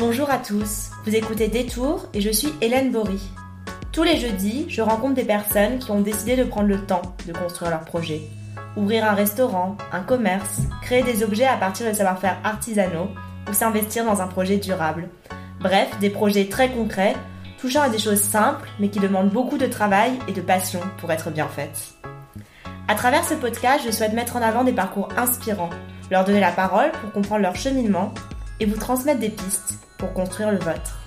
Bonjour à tous, vous écoutez Détour et je suis Hélène Bory. Tous les jeudis, je rencontre des personnes qui ont décidé de prendre le temps de construire leur projet. Ouvrir un restaurant, un commerce, créer des objets à partir de savoir-faire artisanaux ou s'investir dans un projet durable. Bref, des projets très concrets, touchant à des choses simples mais qui demandent beaucoup de travail et de passion pour être bien faites. À travers ce podcast, je souhaite mettre en avant des parcours inspirants, leur donner la parole pour comprendre leur cheminement et vous transmettre des pistes pour construire le vôtre.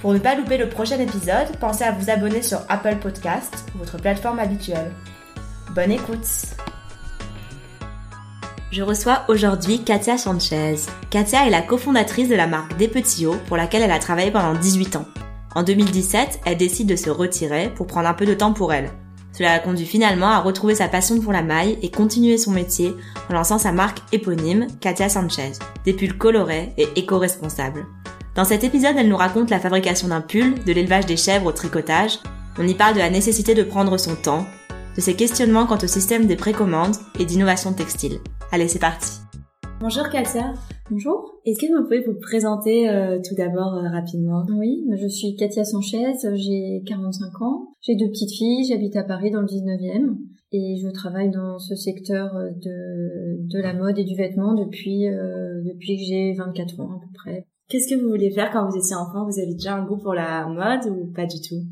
Pour ne pas louper le prochain épisode, pensez à vous abonner sur Apple Podcast, votre plateforme habituelle. Bonne écoute Je reçois aujourd'hui Katia Sanchez. Katia est la cofondatrice de la marque Des Petits Hauts pour laquelle elle a travaillé pendant 18 ans. En 2017, elle décide de se retirer pour prendre un peu de temps pour elle. Cela a conduit finalement à retrouver sa passion pour la maille et continuer son métier en lançant sa marque éponyme, Katia Sanchez, des pulls colorés et éco-responsables. Dans cet épisode, elle nous raconte la fabrication d'un pull, de l'élevage des chèvres au tricotage. On y parle de la nécessité de prendre son temps, de ses questionnements quant au système des précommandes et d'innovation textile. Allez, c'est parti. Bonjour Katia. Bonjour. Est-ce que vous pouvez vous présenter euh, tout d'abord euh, rapidement? Oui, je suis Katia Sanchez, j'ai 45 ans, j'ai deux petites filles, j'habite à Paris dans le 19e et je travaille dans ce secteur euh, de, de la mode et du vêtement depuis, depuis que j'ai 24 ans à peu près. Qu'est-ce que vous vouliez faire quand vous étiez enfant? Vous avez déjà un goût pour la mode ou pas du tout?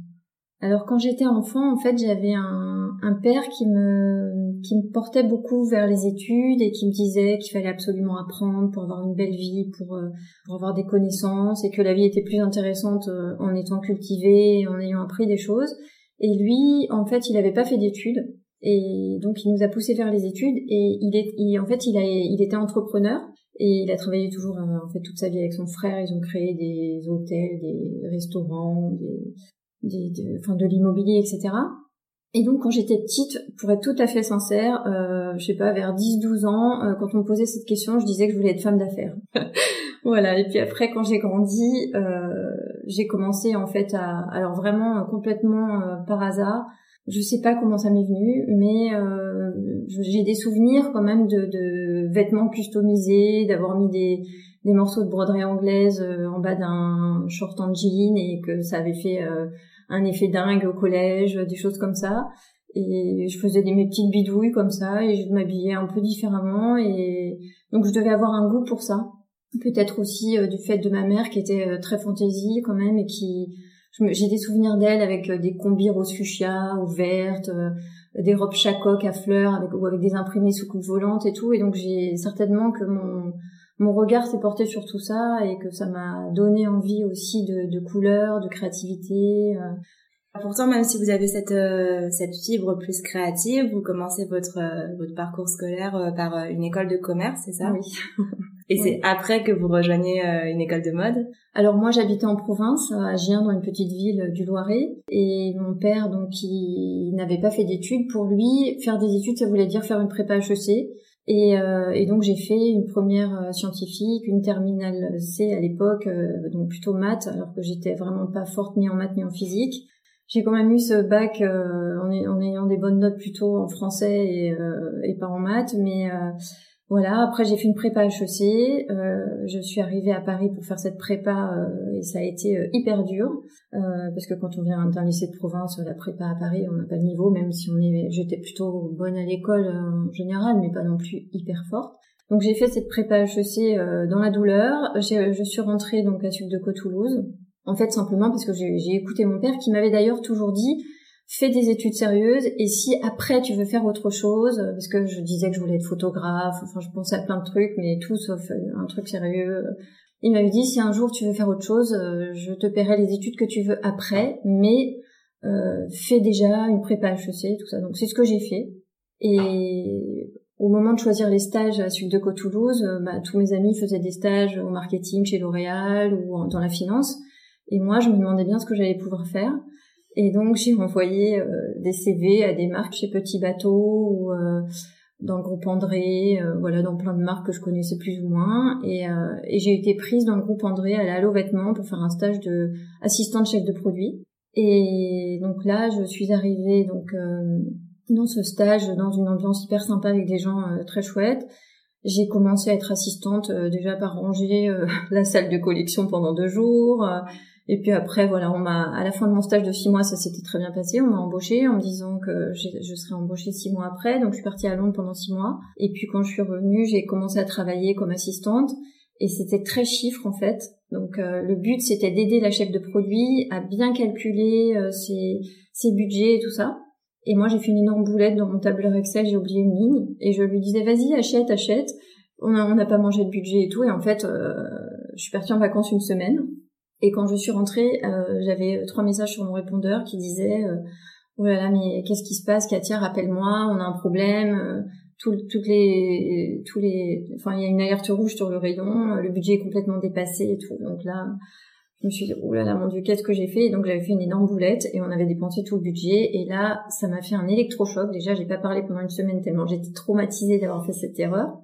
Alors quand j'étais enfant, en fait, j'avais un, un, père qui me qui me portait beaucoup vers les études et qui me disait qu'il fallait absolument apprendre pour avoir une belle vie, pour euh, pour avoir des connaissances et que la vie était plus intéressante euh, en étant cultivée, en ayant appris des choses. Et lui, en fait, il n'avait pas fait d'études et donc il nous a poussé vers les études et il est en fait il a il était entrepreneur et il a travaillé toujours euh, en fait toute sa vie avec son frère. Ils ont créé des hôtels, des restaurants, des des, de, enfin de l'immobilier, etc. Et donc quand j'étais petite, pour être tout à fait sincère, euh, je sais pas, vers 10-12 ans, euh, quand on me posait cette question, je disais que je voulais être femme d'affaires. voilà. Et puis après, quand j'ai grandi, euh, j'ai commencé en fait à, alors vraiment euh, complètement euh, par hasard. Je sais pas comment ça m'est venu, mais euh, j'ai des souvenirs quand même de, de vêtements customisés, d'avoir mis des, des morceaux de broderie anglaise en bas d'un short en jean et que ça avait fait un effet dingue au collège, des choses comme ça. Et je faisais des mes petites bidouilles comme ça et je m'habillais un peu différemment et donc je devais avoir un goût pour ça. Peut-être aussi euh, du fait de ma mère qui était euh, très fantaisie quand même et qui j'ai des souvenirs d'elle avec euh, des combis rose fuchsia ou vertes, des robes chacoc à fleurs avec ou avec des imprimés sous coupe volante et tout et donc j'ai certainement que mon mon regard s'est porté sur tout ça et que ça m'a donné envie aussi de, de couleurs, de créativité. Euh. Pourtant, même si vous avez cette euh, cette fibre plus créative, vous commencez votre euh, votre parcours scolaire par une école de commerce, c'est ça? Oui. Et c'est après que vous rejoignez une école de mode? Alors moi, j'habitais en province, à Gien, dans une petite ville du Loiret, et mon père, donc, il n'avait pas fait d'études. Pour lui, faire des études, ça voulait dire faire une prépa HEC. Et, euh, et donc j'ai fait une première euh, scientifique, une terminale C à l'époque, euh, donc plutôt maths, alors que j'étais vraiment pas forte ni en maths ni en physique. J'ai quand même eu ce bac en, en, ayant des bonnes notes plutôt en français et, et pas en maths, mais voilà, après j'ai fait une prépa HEC, euh, je suis arrivée à Paris pour faire cette prépa euh, et ça a été euh, hyper dur euh, parce que quand on vient d'un lycée de province, la prépa à Paris, on n'a pas de niveau, même si on est, j'étais plutôt bonne à l'école en général, mais pas non plus hyper forte. Donc j'ai fait cette prépa HEC dans la douleur. Je suis rentrée donc à Suc de Côte-Toulouse. En fait simplement parce que j'ai écouté mon père qui m'avait d'ailleurs toujours dit fais des études sérieuses et si après tu veux faire autre chose, parce que je disais que je voulais être photographe, enfin je pensais à plein de trucs, mais tout sauf euh, un truc sérieux. Il m'avait dit si un jour tu veux faire autre chose, euh, je te paierai les études que tu veux après, mais euh, fais déjà une prépa HEC, tout ça. Donc c'est ce que j'ai fait. Et au moment de choisir les stages à Suc de Côte-Toulouse, euh, bah, tous mes amis faisaient des stages au marketing chez L'Oréal ou dans la finance. Et moi, je me demandais bien ce que j'allais pouvoir faire. Et donc j'ai envoyé euh, des CV à des marques chez Petit Bateau ou euh, dans le groupe André, euh, voilà, dans plein de marques que je connaissais plus ou moins. Et, et j'ai été prise dans le groupe André à la Halo Vêtements pour faire un stage de assistante chef de produit. Et donc là, je suis arrivée donc dans ce stage dans une ambiance hyper sympa avec des gens très chouettes. J'ai commencé à être assistante déjà par ranger la salle de collection pendant deux jours. Et puis après, voilà, on m'a à la fin de mon stage de six mois, ça s'était très bien passé. On m'a embauché en me disant que je serais embauchée six mois après. Donc je suis partie à Londres pendant six mois. Et puis quand je suis revenue, j'ai commencé à travailler comme assistante. Et c'était très chiffre en fait. Donc euh, le but c'était d'aider la chef de produit à bien calculer euh, ses, ses, budgets et tout ça. Et moi j'ai fait une énorme boulette dans mon tableur Excel, j'ai oublié une ligne et je lui disais vas-y achète achète. On n'a pas mangé de budget et tout et en fait euh, je suis partie en vacances une semaine et quand je suis rentrée j'avais trois messages sur mon répondeur qui disaient oh là là mais qu'est-ce qui se passe Katia rappelle-moi on a un problème toutes les, tous les, enfin, il y a une alerte rouge sur le rayon, le budget est complètement dépassé et tout. Donc là, je me suis dit, oh là là, mon dieu, qu'est-ce que j'ai fait? Et donc, j'avais fait une énorme boulette et on avait dépensé tout le budget. Et là, ça m'a fait un électrochoc. Déjà, j'ai pas parlé pendant une semaine tellement j'étais traumatisée d'avoir fait cette erreur.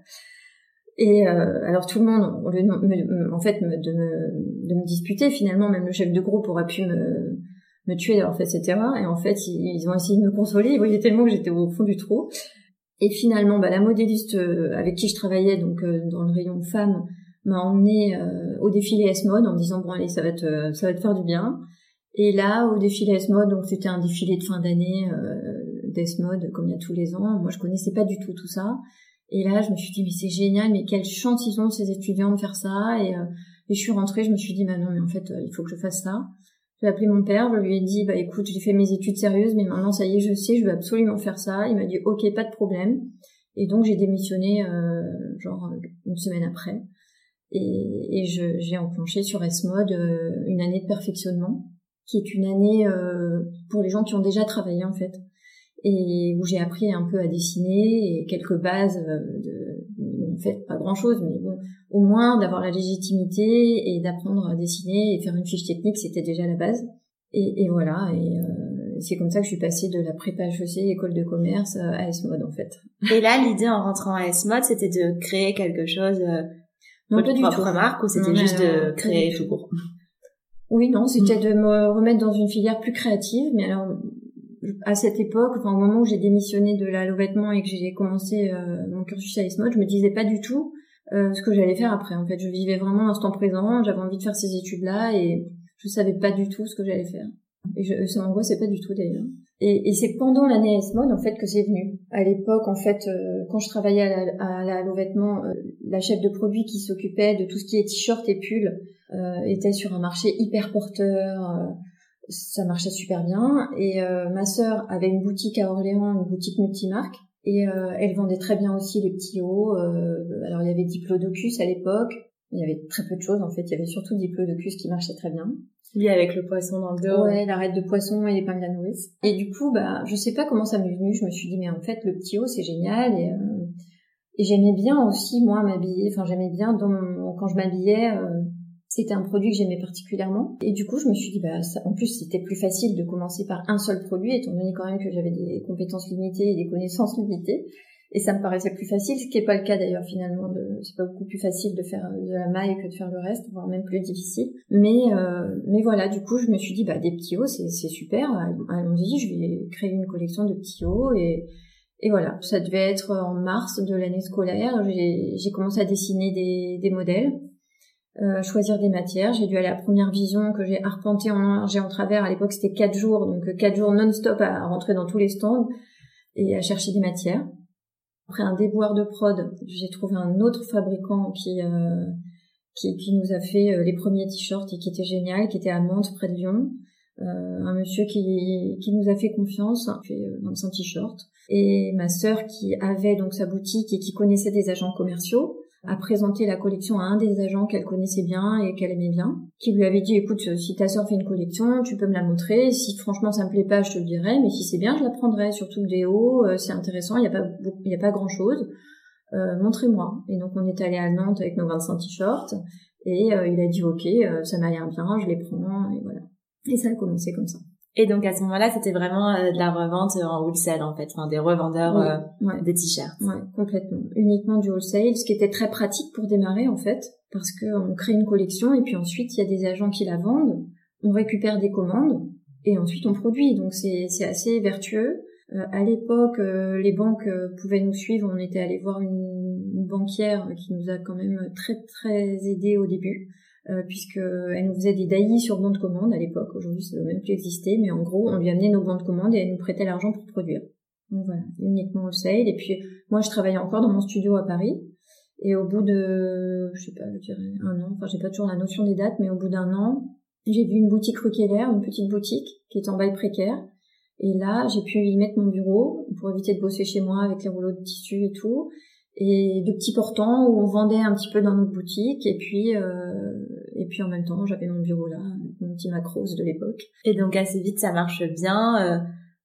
Et euh, alors tout le monde, au lieu de en fait, de, me, de me disputer, finalement, même le chef de groupe aurait pu me, me tuer d'avoir fait cette erreur. Et en fait, ils, ont essayé de me consoler. Ils voyaient tellement que j'étais au fond du trou. Et finalement, bah, la modéliste euh, avec qui je travaillais, donc euh, dans le rayon femmes, m'a emmené euh, au défilé S-Mode en me disant bon allez ça va te ça va te faire du bien. Et là au défilé S-Mode, donc c'était un défilé de fin d'année euh, d'S-Mode comme il y a tous les ans. Moi je connaissais pas du tout tout ça. Et là je me suis dit mais c'est génial, mais quelle chance ils ont ces étudiants de faire ça. Et, et je suis rentrée, je me suis dit bah non mais en fait il faut que je fasse ça. J'ai appelé mon père, je lui ai dit, bah écoute, j'ai fait mes études sérieuses, mais maintenant ça y est, je sais, je veux absolument faire ça. Il m'a dit, ok, pas de problème. Et donc j'ai démissionné euh, genre une semaine après. Et, et j'ai enclenché sur S-Mode euh, une année de perfectionnement, qui est une année euh, pour les gens qui ont déjà travaillé en fait, et où j'ai appris un peu à dessiner et quelques bases de, en fait pas grand chose, mais bon, au moins d'avoir la légitimité et d'apprendre à dessiner et faire une fiche technique, c'était déjà la base. Et, et voilà, et euh, c'est comme ça que je suis passée de la prépa HEC, école de commerce, à S-Mode en fait. Et là, l'idée en rentrant à S-Mode, c'était de créer quelque chose, euh, non, pas du propre marque, ou c'était juste de créer tout court? Oui, non, c'était de me remettre dans une filière plus créative, mais alors à cette époque, enfin au moment où j'ai démissionné de la vêtement et que j'ai commencé euh, mon cursus à S-Mode, je me disais pas du tout euh, ce que j'allais faire après. En fait, je vivais vraiment l'instant présent. J'avais envie de faire ces études-là et je savais pas du tout ce que j'allais faire. Et je, ça m'angoissait pas du tout d'ailleurs. Et, c'est pendant l'année S-Mode en fait que c'est venu. À l'époque, en fait, euh, quand je travaillais à la, à la euh, la chef de produit qui s'occupait de tout ce qui est t-shirt et pull était sur un marché hyper porteur. Ça marchait super bien. Et ma sœur avait une boutique à Orléans, une boutique multimarque. Et euh, elle vendait très bien aussi les petits hauts. Euh, alors il y avait Diplodocus à l'époque. Il y avait très peu de choses en fait. Il y avait surtout Diplodocus qui marchait très bien. Oui, avec le poisson dans le dos. Ouais, l'arête de poisson et les pains de la nourrice. Et du coup, bah, je sais pas comment ça m'est venu. Je me suis dit, mais en fait, le petit haut, c'est génial. Et, euh, et j'aimais bien aussi, moi, m'habiller. Enfin, j'aimais bien dans quand je m'habillais, euh, c'était un produit que j'aimais particulièrement. Et du coup, je me suis dit, bah, en plus, c'était plus facile de commencer par un seul produit, étant donné quand même que j'avais des compétences limitées et des connaissances limitées. Et ça me paraissait plus facile, ce qui n'est pas le cas d'ailleurs finalement. De, c'est pas beaucoup plus facile de faire de la maille que de faire le reste, voire même plus difficile. Mais euh, mais voilà, du coup, je me suis dit bah des petits hauts, c'est c'est super. Allons-y, je vais créer une collection de petits hauts et et voilà. Ça devait être en mars de l'année scolaire. J'ai j'ai commencé à dessiner des des modèles euh, choisir des matières. J'ai dû aller à la première vision que j'ai arpenté en large et en travers. À l'époque, c'était quatre jours, donc euh, quatre jours non-stop à rentrer dans tous les stands et à chercher des matières. Après un déboire de prod, j'ai trouvé un autre fabricant qui, euh, qui, qui nous a fait les premiers t-shirts et qui était génial, qui était à Mantes, près de Lyon. un monsieur qui, qui nous a fait confiance, fait 25 t-shirts. Et ma sœur qui avait donc sa boutique et qui connaissait des agents commerciaux, a présenté la collection à un des agents qu'elle connaissait bien et qu'elle aimait bien, qui lui avait dit écoute si ta sœur fait une collection, tu peux me la montrer, si franchement ça me plaît pas, je te le dirai, mais si c'est bien, je la prendrai, surtout le déo, euh, c'est intéressant, il n'y a pas il a pas grand chose. Euh, montrez-moi. Et donc on est allé à Nantes avec nos 25 t-shirts et euh, il a dit ok, ça m'a l'air bien, je les prends et voilà. Et ça a commencé comme ça. Et donc à ce moment-là, c'était vraiment euh, de la revente en wholesale en fait, enfin des revendeurs euh, des t-shirts. Ouais, complètement. Uniquement du wholesale, ce qui était très pratique pour démarrer en fait, parce que on crée une collection et puis ensuite il y a des agents qui la vendent, on récupère des commandes et ensuite on produit. Donc c'est c'est assez vertueux. à l'époque, les banques pouvaient nous suivre. On était allé voir une, une, banquière qui nous a quand même très très aidé au début. Puisque elle nous faisait des DAI sur bon de commande à l'époque. Aujourd'hui, ça ne doit même plus exister, mais en gros, on lui amenait nos bons de commande et elle nous prêtait l'argent pour produire. Donc voilà, uniquement au sale. Et puis moi, je travaillais encore dans mon studio à Paris. Et au bout de, je sais pas, je dirais un an, enfin j'ai pas toujours la notion des dates, mais au bout d'un an, j'ai vu une boutique rue une petite boutique qui est en bail précaire. Et là, j'ai pu y mettre mon bureau pour éviter de bosser chez moi avec les rouleaux de tissu et tout. Et de petits portants où on vendait un petit peu dans notre boutique. Et puis, euh, et puis en même temps, j'avais mon bureau là, mon petit macros de l'époque. Et donc assez vite, ça marche bien. Euh,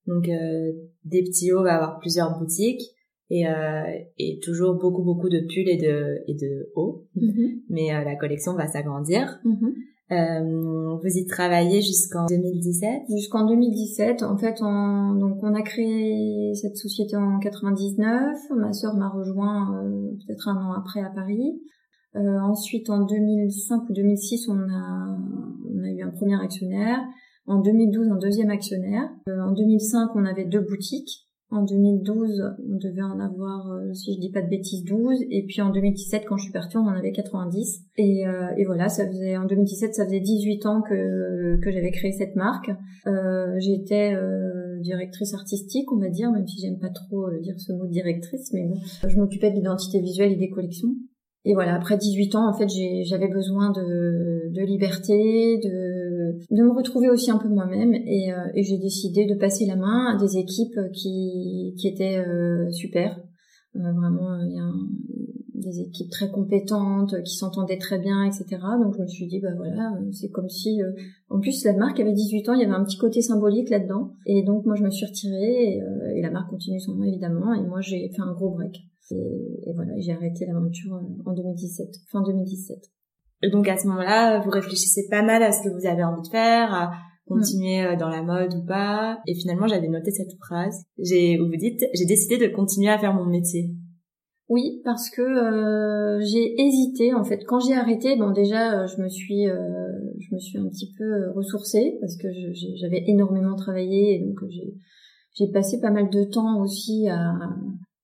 donc euh, des petits hauts va avoir plusieurs boutiques et, euh, et toujours beaucoup beaucoup de pulls et de et de hauts. Mm-hmm. Mais euh, la collection va s'agrandir. Mm-hmm. Euh, vous y travaillez jusqu'en 2017 Jusqu'en 2017. En fait, on, donc on a créé cette société en 99. Ma sœur m'a rejoint euh, peut-être un an après à Paris. Euh, ensuite, en 2005 ou 2006, on a, on a eu un premier actionnaire. En 2012, un deuxième actionnaire. Euh, en 2005, on avait deux boutiques. En 2012, on devait en avoir, euh, si je dis pas de bêtises, 12. Et puis en 2017, quand je suis partie, on en avait 90. Et, euh, et voilà, ça faisait en 2017, ça faisait 18 ans que, que j'avais créé cette marque. Euh, J'étais euh, directrice artistique, on va dire, même si j'aime pas trop dire ce mot directrice, mais bon, je m'occupais de l'identité visuelle et des collections. Et voilà, après 18 ans, en fait, j'avais besoin de, de liberté, de, de me retrouver aussi un peu moi-même, et, euh, et j'ai décidé de passer la main à des équipes qui, qui étaient euh, super. Euh, vraiment, il y a des équipes très compétentes, qui s'entendaient très bien, etc. Donc je me suis dit, bah voilà, c'est comme si... En plus, la marque avait 18 ans, il y avait un petit côté symbolique là-dedans. Et donc moi, je me suis retirée, et, et la marque continue son nom, évidemment, et moi, j'ai fait un gros break. Et, voilà, j'ai arrêté l'aventure euh, en 2017, fin 2017. Et donc à ce moment-là, vous réfléchissez pas mal à ce que vous avez envie de faire, à continuer euh, dans la mode ou pas. Et finalement, j'avais noté cette phrase j'ai, où vous dites j'ai décidé de continuer à faire mon métier. Oui, parce que euh, j'ai hésité en fait. Quand j'ai arrêté, bon déjà, je me suis, je me suis un petit peu ressourcée parce que j'avais énormément travaillé et donc j'ai, j'ai passé pas mal de temps aussi à,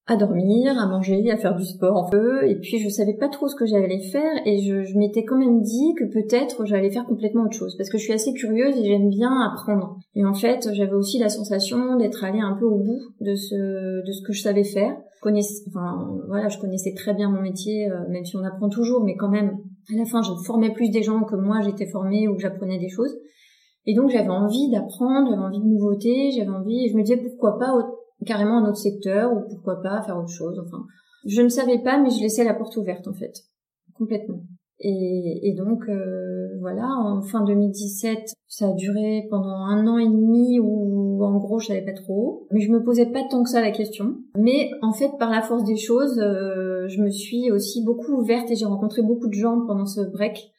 à dormir, à manger, à faire du sport un peu, et puis je savais pas trop ce que j'allais faire, et je, je m'étais quand même dit que peut-être j'allais faire complètement autre chose, parce que je suis assez curieuse et j'aime bien apprendre. Et en fait, j'avais aussi la sensation d'être allée un peu au bout de ce de ce que je savais faire. Je connaissais, enfin voilà, je connaissais très bien mon métier, euh, même si on apprend toujours, mais quand même, à la fin, je formais plus des gens que moi j'étais formée ou que j'apprenais des choses. Et donc j'avais envie d'apprendre, j'avais envie de nouveautés, j'avais envie, et je me disais pourquoi pas carrément un autre secteur ou pourquoi pas faire autre chose. Enfin, je ne savais pas, mais je laissais la porte ouverte en fait, complètement. Et, et donc euh, voilà, en fin 2017, ça a duré pendant un an et demi où en gros je savais pas trop, mais je me posais pas tant que ça la question. Mais en fait, par la force des choses, euh, je me suis aussi beaucoup ouverte et j'ai rencontré beaucoup de gens pendant ce break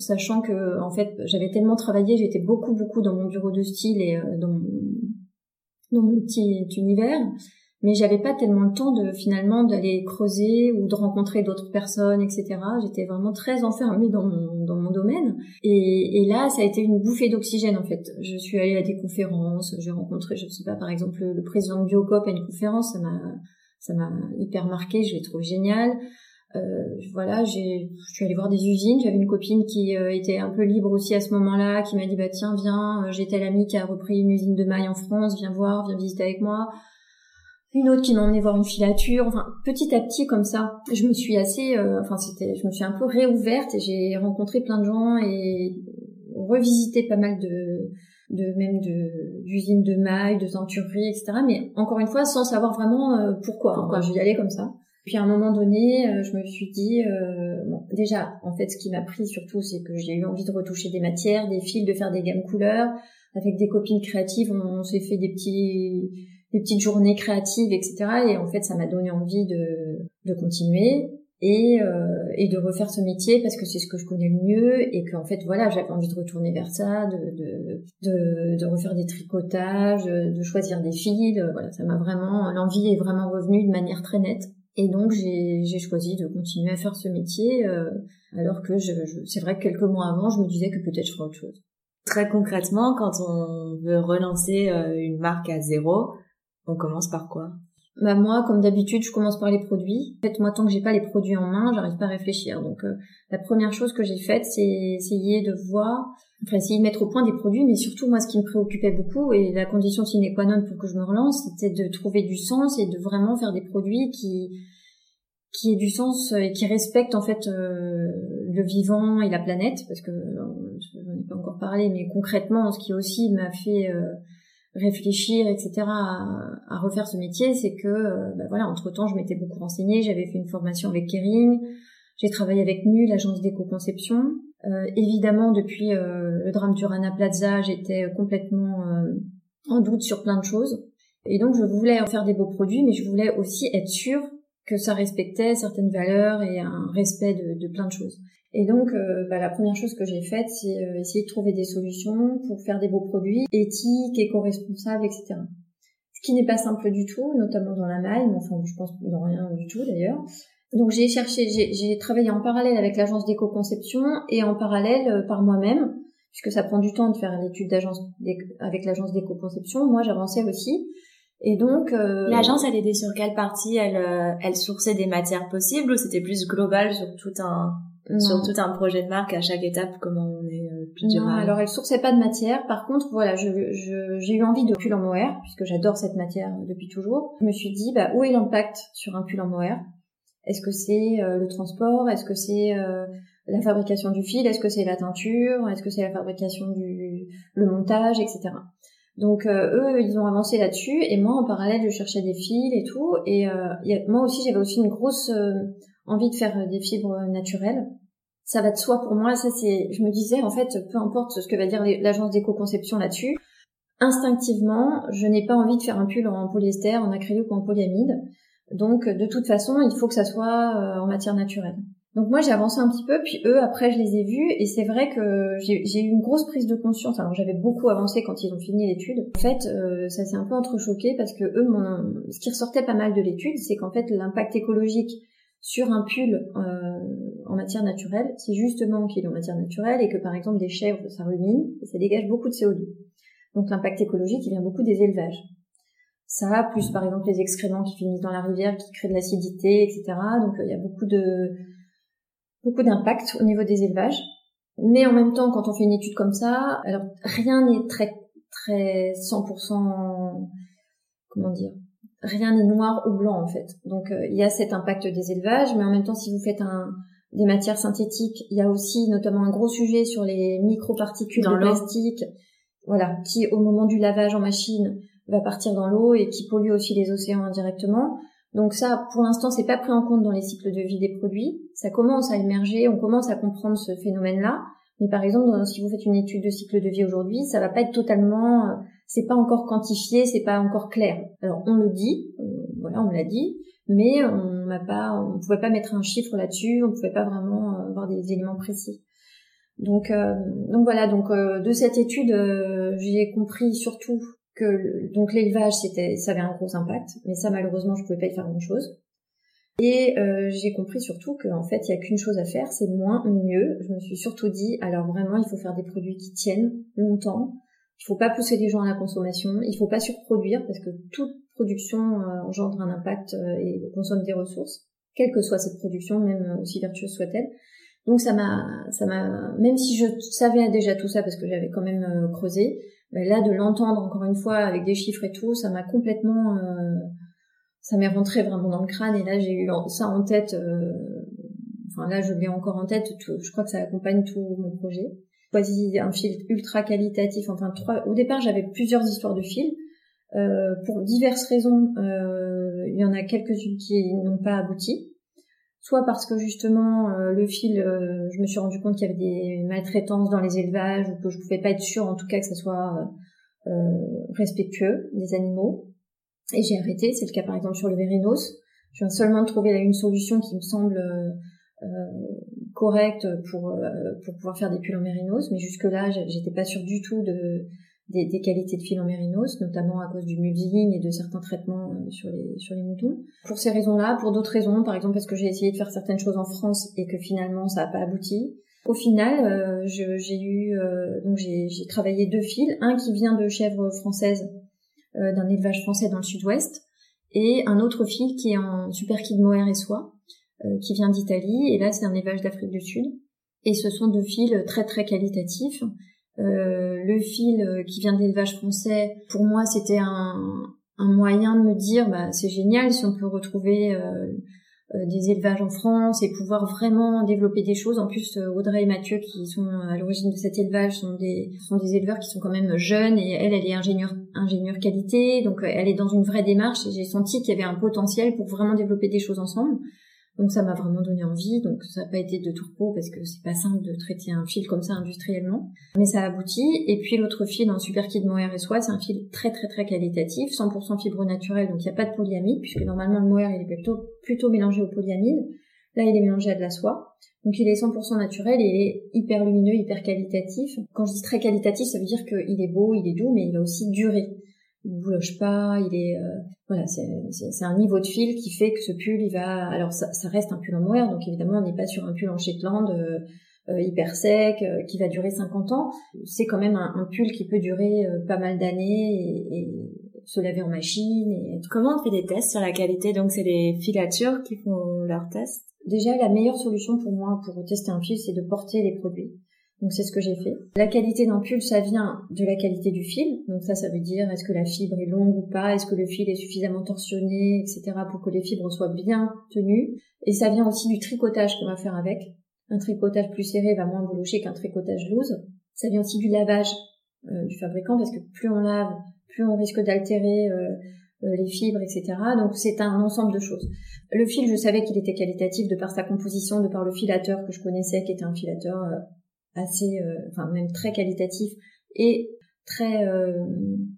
sachant que en fait j'avais tellement travaillé, j'étais beaucoup beaucoup dans mon bureau de style et euh, dans dans mon petit univers, mais j'avais pas tellement le temps de finalement d'aller creuser ou de rencontrer d'autres personnes, etc. J'étais vraiment très enfermée dans mon, dans mon domaine. Et, et là, ça a été une bouffée d'oxygène en fait. Je suis allée à des conférences, j'ai rencontré, je sais pas, par exemple, le, président de Biocop à une conférence, ça m'a ça m'a hyper marqué, je l'ai trouvé génial. Euh, voilà, j'ai, je suis allée voir des usines. J'avais une copine qui euh, était un peu libre aussi à ce moment-là, qui m'a dit bah tiens viens, euh, j'ai telle amie qui a repris une usine de mailles en France, viens voir, viens visiter avec moi. Une autre qui m'a emmené voir une filature. Enfin petit à petit comme ça, je me suis assez, enfin c'était, je me suis un peu réouverte et j'ai rencontré plein de gens et revisité pas mal de de même de d'usines de mailles, de teintureries, etc. Mais encore une fois sans savoir vraiment pourquoi. Pourquoi je y allais comme ça. Puis à un moment donné, euh, je me suis dit, euh, bon, déjà, en fait, ce qui m'a pris surtout, c'est que j'ai eu envie de retoucher des matières, des fils, de faire des gammes couleurs. Avec des copines créatives, on, s'est fait des petits, des petites journées créatives, etc. Et en fait, ça m'a donné envie de, de continuer et, euh, et de refaire ce métier parce que c'est ce que je connais le mieux et qu'en fait, voilà, j'avais envie de retourner vers ça, de, de, de, de refaire des tricotages, de choisir des fils. Voilà, ça m'a vraiment, l'envie est vraiment revenue de manière très nette. Et donc j'ai choisi de continuer à faire ce métier, euh, alors que je, c'est vrai que quelques mois avant, je me disais que peut-être je ferais autre chose. Très concrètement, quand on veut relancer euh, une marque à zéro, On commence par quoi? Bah moi, comme d'habitude, je commence par les produits. En fait, moi, tant que j'ai pas les produits en main, j'arrive pas à réfléchir. Donc, euh, la première chose que j'ai faite, c'est essayer de voir, enfin, essayer de mettre au point des produits, mais surtout, moi, ce qui me préoccupait beaucoup et la condition sine qua non pour que je me relance, c'était de trouver du sens et de vraiment faire des produits qui qui aient du sens et qui respectent en fait euh, le vivant et la planète, parce que euh, je n'en ai pas encore parlé, mais concrètement, ce qui aussi m'a fait réfléchir, etc., à, refaire ce métier, c'est que, euh, bah voilà, entre temps, je m'étais beaucoup renseignée, j'avais fait une formation avec Kering, j'ai travaillé avec NU, l'agence d'éco-conception. Euh, évidemment, depuis euh, le drame du Rana Plaza, j'étais complètement en doute sur plein de choses. Et donc, je voulais en faire des beaux produits, mais je voulais aussi être sûre que ça respectait certaines valeurs et un respect de, de plein de choses. Et donc, euh, bah, la première chose que j'ai faite, c'est euh, essayer de trouver des solutions pour faire des beaux produits éthiques, éco-responsables, etc. Ce qui n'est pas simple du tout, notamment dans la maille, mais enfin, je pense dans rien du tout d'ailleurs. Donc j'ai cherché, j'ai travaillé en parallèle avec l'agence d'éco-conception et en parallèle euh, par moi-même, puisque ça prend du temps de faire l'étude d'agence avec l'agence d'éco-conception. Moi, j'avançais aussi. Et donc l'agence, elle aidait sur quelle partie? Elle, elle sourçait des matières possibles ou c'était plus global sur tout un sur tout un projet de marque à chaque étape comment on est euh, plus non, alors elle sourçait pas de matière. Par contre voilà je j'ai eu envie de pull en mohair puisque j'adore cette matière depuis toujours. Je me suis dit bah où est l'impact sur un pull en mohair? Est-ce que c'est euh, le transport? Est-ce que c'est euh, la fabrication du fil? Est-ce que c'est la teinture? Est-ce que c'est la fabrication du le montage etc donc eux, ils ont avancé là-dessus et moi en parallèle je cherchais des fils et tout et moi aussi j'avais aussi une grosse envie de faire des fibres naturelles ça va de soi pour moi. Ça, c'est, je me disais, en fait, peu importe ce que va dire l'agence d'éco-conception là-dessus, instinctivement, je n'ai pas envie de faire un pull en polyester, en acrylique ou en polyamide. Donc, de toute façon, il faut que ça soit euh, en matière naturelle. Donc moi j'ai avancé un petit peu, puis eux après je les ai vus et c'est vrai que j'ai eu une grosse prise de conscience. Alors j'avais beaucoup avancé quand ils ont fini l'étude. En fait euh, ça s'est un peu entrechoqué parce que eux, mon... ce qui ressortait pas mal de l'étude, c'est qu'en fait l'impact écologique sur un pull euh, en matière naturelle, c'est justement qu'il est en matière naturelle et que par exemple des chèvres, ça rumine et ça dégage beaucoup de CO2. Donc l'impact écologique, il vient beaucoup des élevages. Ça, plus par exemple les excréments qui finissent dans la rivière, qui créent de l'acidité, etc. Donc euh, il y a beaucoup de beaucoup d'impact au niveau des élevages. Mais en même temps, quand on fait une étude comme ça, alors rien n'est très très 100% comment dire rien n'est noir ou blanc en fait. Donc euh, il y a cet impact des élevages, mais en même temps si vous faites un, des matières synthétiques, il y a aussi notamment un gros sujet sur les microparticules de plastique, voilà, qui au moment du lavage en machine va partir dans l'eau et qui pollue aussi les océans indirectement. Donc ça, pour l'instant, c'est pas pris en compte dans les cycles de vie des produits. Ça commence à émerger, on commence à comprendre ce phénomène-là. Mais par exemple, si vous faites une étude de cycle de vie aujourd'hui, ça va pas être totalement euh, c'est pas encore quantifié, c'est pas encore clair. Alors on le dit, voilà, on me l'a dit, mais on n'a pas, on pouvait pas mettre un chiffre là-dessus, on pouvait pas vraiment euh, avoir des éléments précis. Donc, euh, donc voilà, donc euh, de cette étude, j'ai compris surtout donc l'élevage, c'était, ça avait un gros impact, mais ça malheureusement, je pouvais pas y faire grand chose. Et j'ai compris surtout qu'en fait, il y a qu'une chose à faire, c'est moins mieux. Je me suis surtout dit, alors vraiment, il faut faire des produits qui tiennent longtemps, il faut pas pousser les gens à la consommation, il faut pas surproduire parce que toute production euh, engendre un impact euh, et consomme des ressources, quelle que soit cette production, même euh, aussi vertueuse soit-elle. Donc ça m'a, ça m'a, même si je savais déjà tout ça parce que j'avais quand même creusé, ben là de l'entendre encore une fois avec des chiffres et tout, ça m'a complètement, ça m'est rentré vraiment dans le crâne et là j'ai eu ça en tête. enfin là je l'ai encore en tête. je crois que ça accompagne tout mon projet choisi un fil ultra qualitatif. Enfin, trois. Au départ, j'avais plusieurs histoires de fils. Euh, pour diverses raisons, euh, il y en a quelques-unes qui n'ont pas abouti. Soit parce que justement euh, le fil, euh, je me suis rendu compte qu'il y avait des maltraitances dans les élevages ou que je pouvais pas être sûre en tout cas que ça soit euh, respectueux des animaux. Et j'ai arrêté. C'est le cas par exemple sur le vérinos. Je viens seulement de trouver une solution qui me semble correct pour pour pouvoir faire des pulls en mérinos, mais jusque là j'étais pas sûre du tout de des, des, qualités de fil en mérinos, notamment à cause du multiling et de certains traitements euh, sur les sur les moutons. Pour ces raisons-là, pour d'autres raisons, par exemple parce que j'ai essayé de faire certaines choses en France et que finalement ça n'a pas abouti. Au final, euh, j'ai eu donc j'ai travaillé deux fils, un qui vient de chèvres françaises d'un élevage français dans le sud-ouest, et un autre fil qui est en super kid mohair et soie, qui vient d'Italie, et là c'est un élevage d'Afrique du Sud. Et ce sont deux fils très très qualitatifs. Le fil qui vient de l'élevage français, pour moi c'était un, un moyen de me dire bah c'est génial si on peut retrouver euh, euh, des élevages en France et pouvoir vraiment développer des choses. En plus, euh, Audrey et Mathieu, qui sont à l'origine de cet élevage, sont des sont des éleveurs qui sont quand même jeunes et elle, elle est ingénieure ingénieure qualité, donc elle est dans une vraie démarche. Et j'ai senti qu'il y avait un potentiel pour vraiment développer des choses ensemble. Donc ça m'a vraiment donné envie. Donc ça n'a pas été de repos parce que c'est pas simple de traiter un fil comme ça industriellement. Mais ça a abouti. Et puis l'autre fil en Super Kid Mohair et Soie, c'est un fil très très très qualitatif, 100% fibre naturelle, donc il n'y a pas de polyamide, puisque normalement le mohair il est plutôt, plutôt mélangé au polyamide. Là il est mélangé à de la soie. Donc il est 100% naturel et il est hyper lumineux, hyper qualitatif. Quand je dis très qualitatif, ça veut dire qu'il est beau, il est doux, mais il va aussi durer il bouge pas, il est euh, voilà, c'est un niveau de fil qui fait que ce pull il va alors ça, ça reste un pull en mohair donc évidemment on n'est pas sur un pull en Shetland euh, euh, hyper sec qui va durer 50 ans, c'est quand même un, pull qui peut durer pas mal d'années et, et, se laver en machine et comment on fait des tests sur la qualité? Donc c'est les filatures qui font leurs tests. Déjà la meilleure solution pour moi pour tester un fil c'est de porter les produits. Donc c'est ce que j'ai fait. La qualité d'un pull, ça vient de la qualité du fil. Donc ça, ça veut dire est-ce que la fibre est longue ou pas, est-ce que le fil est suffisamment torsionné, etc. pour que les fibres soient bien tenues? Et ça vient aussi du tricotage qu'on va faire avec. Un tricotage plus serré va moins boulocher qu'un tricotage loose. Ça vient aussi du lavage euh, du fabricant parce que plus on lave, plus on risque d'altérer euh, euh, les fibres, etc. Donc c'est un ensemble de choses. Le fil, je savais qu'il était qualitatif de par sa composition, de par le filateur que je connaissais, qui était un filateur assez, euh, enfin même très qualitatif et très euh,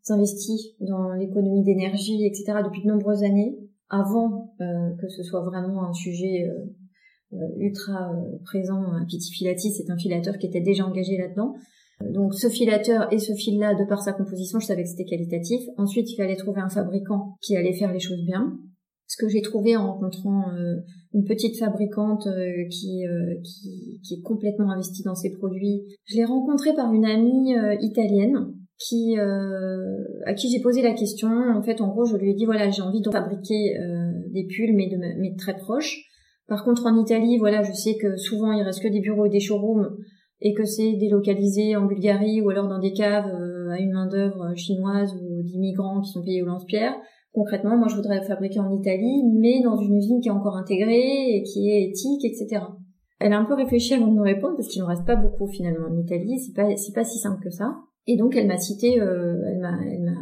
investi dans l'économie d'énergie, etc. depuis de nombreuses années, avant euh, que ce soit vraiment un sujet ultra présent. Piti Filati, c'est un filateur qui était déjà engagé là-dedans. Donc ce filateur et ce fil-là, de par sa composition, je savais que c'était qualitatif. Ensuite, il fallait trouver un fabricant qui allait faire les choses bien ce que j'ai trouvé en rencontrant euh, une petite fabricante euh, qui, euh, qui, qui est complètement investie dans ses produits. Je l'ai rencontrée par une amie italienne qui à qui j'ai posé la question. En fait, en gros, je lui ai dit voilà, j'ai envie de fabriquer des pulls, mais de mais très proches. Par contre, en Italie, voilà, je sais que souvent il reste que des bureaux et des showrooms et que c'est délocalisé en Bulgarie ou alors dans des caves à une main d'œuvre chinoise ou d'immigrants qui sont payés au lance-pierre concrètement, moi je voudrais fabriquer en Italie, mais dans une usine qui est encore intégrée et qui est éthique, etc. Elle a un peu réfléchi avant de me répondre parce qu'il ne reste pas beaucoup finalement en Italie, c'est pas c'est pas si simple que ça. Et donc elle m'a cité, euh, elle m'a elle m'a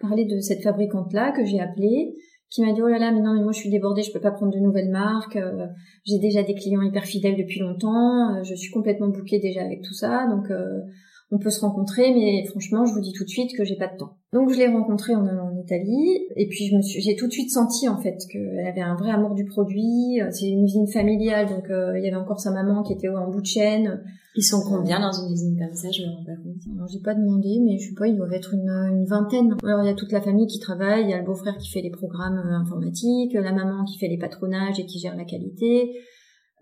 parlé de cette fabricante là que j'ai appelée, qui m'a dit oh là là mais non mais moi je suis débordée, je peux pas prendre de nouvelles marques, euh, j'ai déjà des clients hyper fidèles depuis longtemps, euh, je suis complètement bouquée déjà avec tout ça, donc on peut se rencontrer, mais franchement, je vous dis tout de suite que j'ai pas de temps. Donc je l'ai rencontrée en allant en Italie, et puis je me suis, j'ai tout de suite senti en fait qu'elle avait un vrai amour du produit. C'est une usine familiale, donc euh, il y avait encore sa maman qui était en bout de chaîne. Ils sont combien dans une usine comme ça Je me rends pas compte. J'ai pas demandé, mais je sais pas, ils doivent être une, une vingtaine. Alors il y a toute la famille qui travaille, il y a le beau-frère qui fait les programmes euh, informatiques, la maman qui fait les patronages et qui gère la qualité.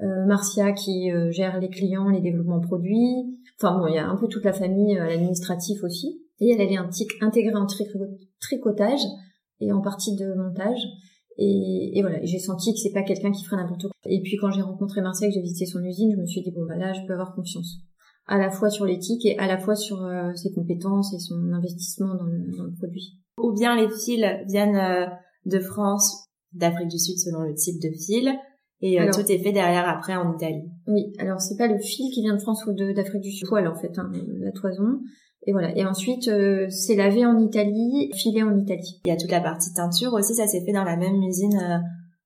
Euh, Marcia qui euh, gère les clients, les développements produits. Enfin bon, il y a un peu toute la famille, euh, l'administratif aussi. Et elle, elle est intégrée en tricotage et en partie de montage. Et, et voilà, j'ai senti que c'est pas quelqu'un qui ferait n'importe quoi. Et puis quand j'ai rencontré Marcia et que j'ai visité son usine, je me suis dit bon bah là, je peux avoir confiance. À la fois sur l'éthique et à la fois sur ses compétences et son investissement dans le, dans le produit. Ou bien les fils viennent de France, d'Afrique du Sud selon le type de fil, et euh, tout est fait derrière après en Italie. Oui, alors c'est pas le fil qui vient de France ou d'Afrique du Sud, poil en fait, hein, la toison. Et voilà. Et ensuite, euh, c'est lavé en Italie, filé en Italie. Il y a toute la partie teinture aussi, ça s'est fait dans la même usine euh,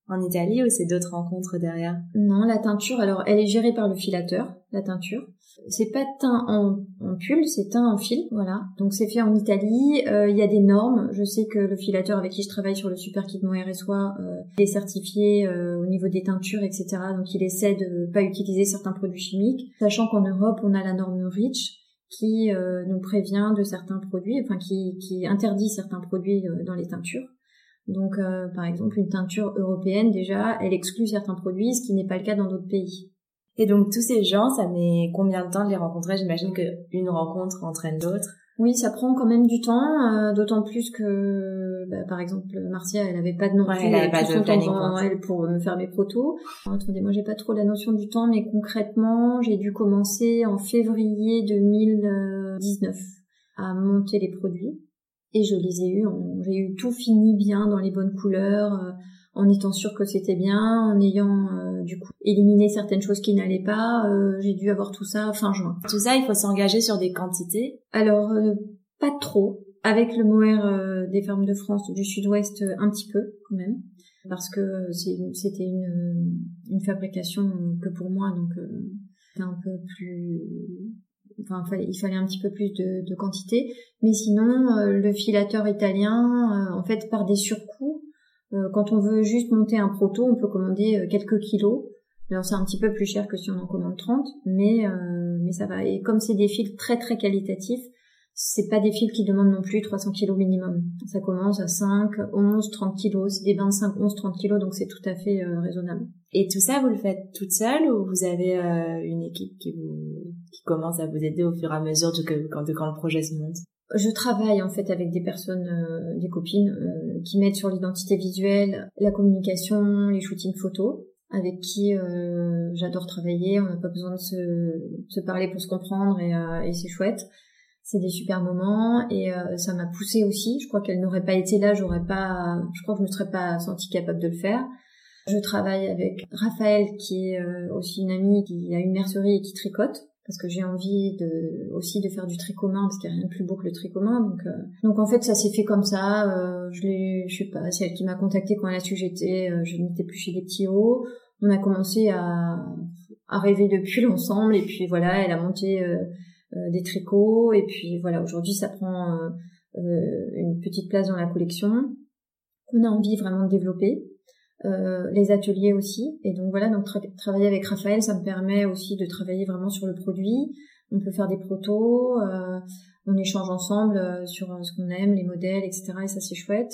en Italie ou c'est d'autres rencontres derrière? Non, la teinture, alors elle est gérée par le filateur, la teinture. C'est pas teint en, en pull, c'est teint en fil, voilà. Donc c'est fait en Italie. Euh, il y a des normes. Je sais que le filateur avec qui je travaille sur le Super Kit Mon RSOA euh, est certifié euh, au niveau des teintures, etc. Donc il essaie de pas utiliser certains produits chimiques, sachant qu'en Europe on a la norme REACH qui nous prévient de certains produits, enfin qui, qui interdit certains produits dans les teintures. Donc, par exemple, une teinture européenne, déjà, elle exclut certains produits, ce qui n'est pas le cas dans d'autres pays. Et donc tous ces gens, ça met combien de temps de les rencontrer? J'imagine qu'une rencontre entraîne l'autre. Oui, ça prend quand même du temps, d'autant plus que, bah, par exemple, Marcia, elle avait pas de non plus elle avait pas de planning elle pour me faire mes protos. attendez, moi j'ai pas trop la notion du temps, mais concrètement, j'ai dû commencer en février 2019 à monter les produits et je les ai eus, j'ai eu tout fini bien dans les bonnes couleurs, euh, en étant sûr que c'était bien, en ayant euh, du coup éliminé certaines choses qui n'allaient pas. Euh, j'ai dû avoir tout ça fin juin. Tout ça, il faut s'engager sur des quantités. Alors pas trop. Avec le mohair des fermes de France du Sud-Ouest, un petit peu quand même, parce que c'était une, une fabrication que pour moi, donc c'était un peu plus enfin il fallait un petit peu plus de, de quantité mais sinon euh, le filateur italien euh, en fait par des surcoûts euh, quand on veut juste monter un proto on peut commander quelques kilos alors c'est un petit peu plus cher que si on en commande 30 mais mais ça va et comme c'est des fils très très qualitatifs c'est pas des fils qui demandent non plus 300 kilos minimum. Ça commence à 5, 11, 30 kilos. C'est des 25, 11, 30 kilos, donc c'est tout à fait euh, raisonnable. Et tout ça, vous le faites toute seule ou vous avez euh, une équipe qui vous qui commence à vous aider au fur et à mesure de, de quand le projet se monte? Je travaille en fait avec des personnes, euh, des copines, qui m'aident sur l'identité visuelle, la communication, les shootings photos, avec qui j'adore travailler. On n'a pas besoin de se, se, parler pour se comprendre et, et c'est chouette c'est des super moments et euh, ça m'a poussé aussi. Je crois qu'elle n'aurait pas été là, j'aurais pas, je crois que je me serais pas sentie capable de le faire. Je travaille avec Raphaël qui est euh, aussi une amie qui a une mercerie et qui tricote parce que j'ai envie de aussi de faire du tricot main parce qu'il n'y a rien de plus beau que le tricot main donc euh, donc en fait ça s'est fait comme ça je l'ai je sais pas c'est elle qui m'a contacté quand elle a su j'étais je n'étais plus chez des petits hauts on a commencé à à rêver depuis ensemble et puis voilà elle a monté euh, des tricots et puis voilà aujourd'hui ça prend euh, euh, une petite place dans la collection. Qu'on a envie vraiment de développer les ateliers aussi. Et donc voilà donc travailler avec Raphaël ça me permet aussi de travailler vraiment sur le produit. On peut faire des protos on échange ensemble sur ce qu'on aime les modèles etc et ça c'est chouette.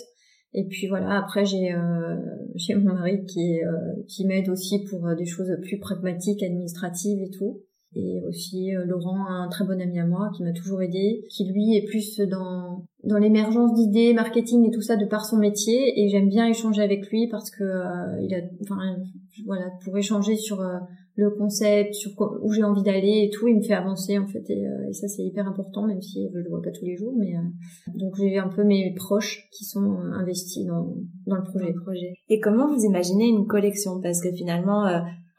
Et puis voilà après j'ai j'ai mon mari qui qui m'aide aussi pour des choses plus pragmatiques administratives et tout. Et aussi euh, Laurent, un très bon ami à moi qui m'a toujours aidé, qui lui est plus dans dans l'émergence d'idées, marketing et tout ça de par son métier et j'aime bien échanger avec lui parce que euh, il a enfin voilà pour échanger sur euh, le concept, sur où j'ai envie d'aller et tout, il me fait avancer en fait et, et ça c'est hyper important même si je le vois pas tous les jours mais donc j'ai un peu mes proches qui sont investis dans dans le projet. projet. Et comment vous imaginez une collection? Parce que finalement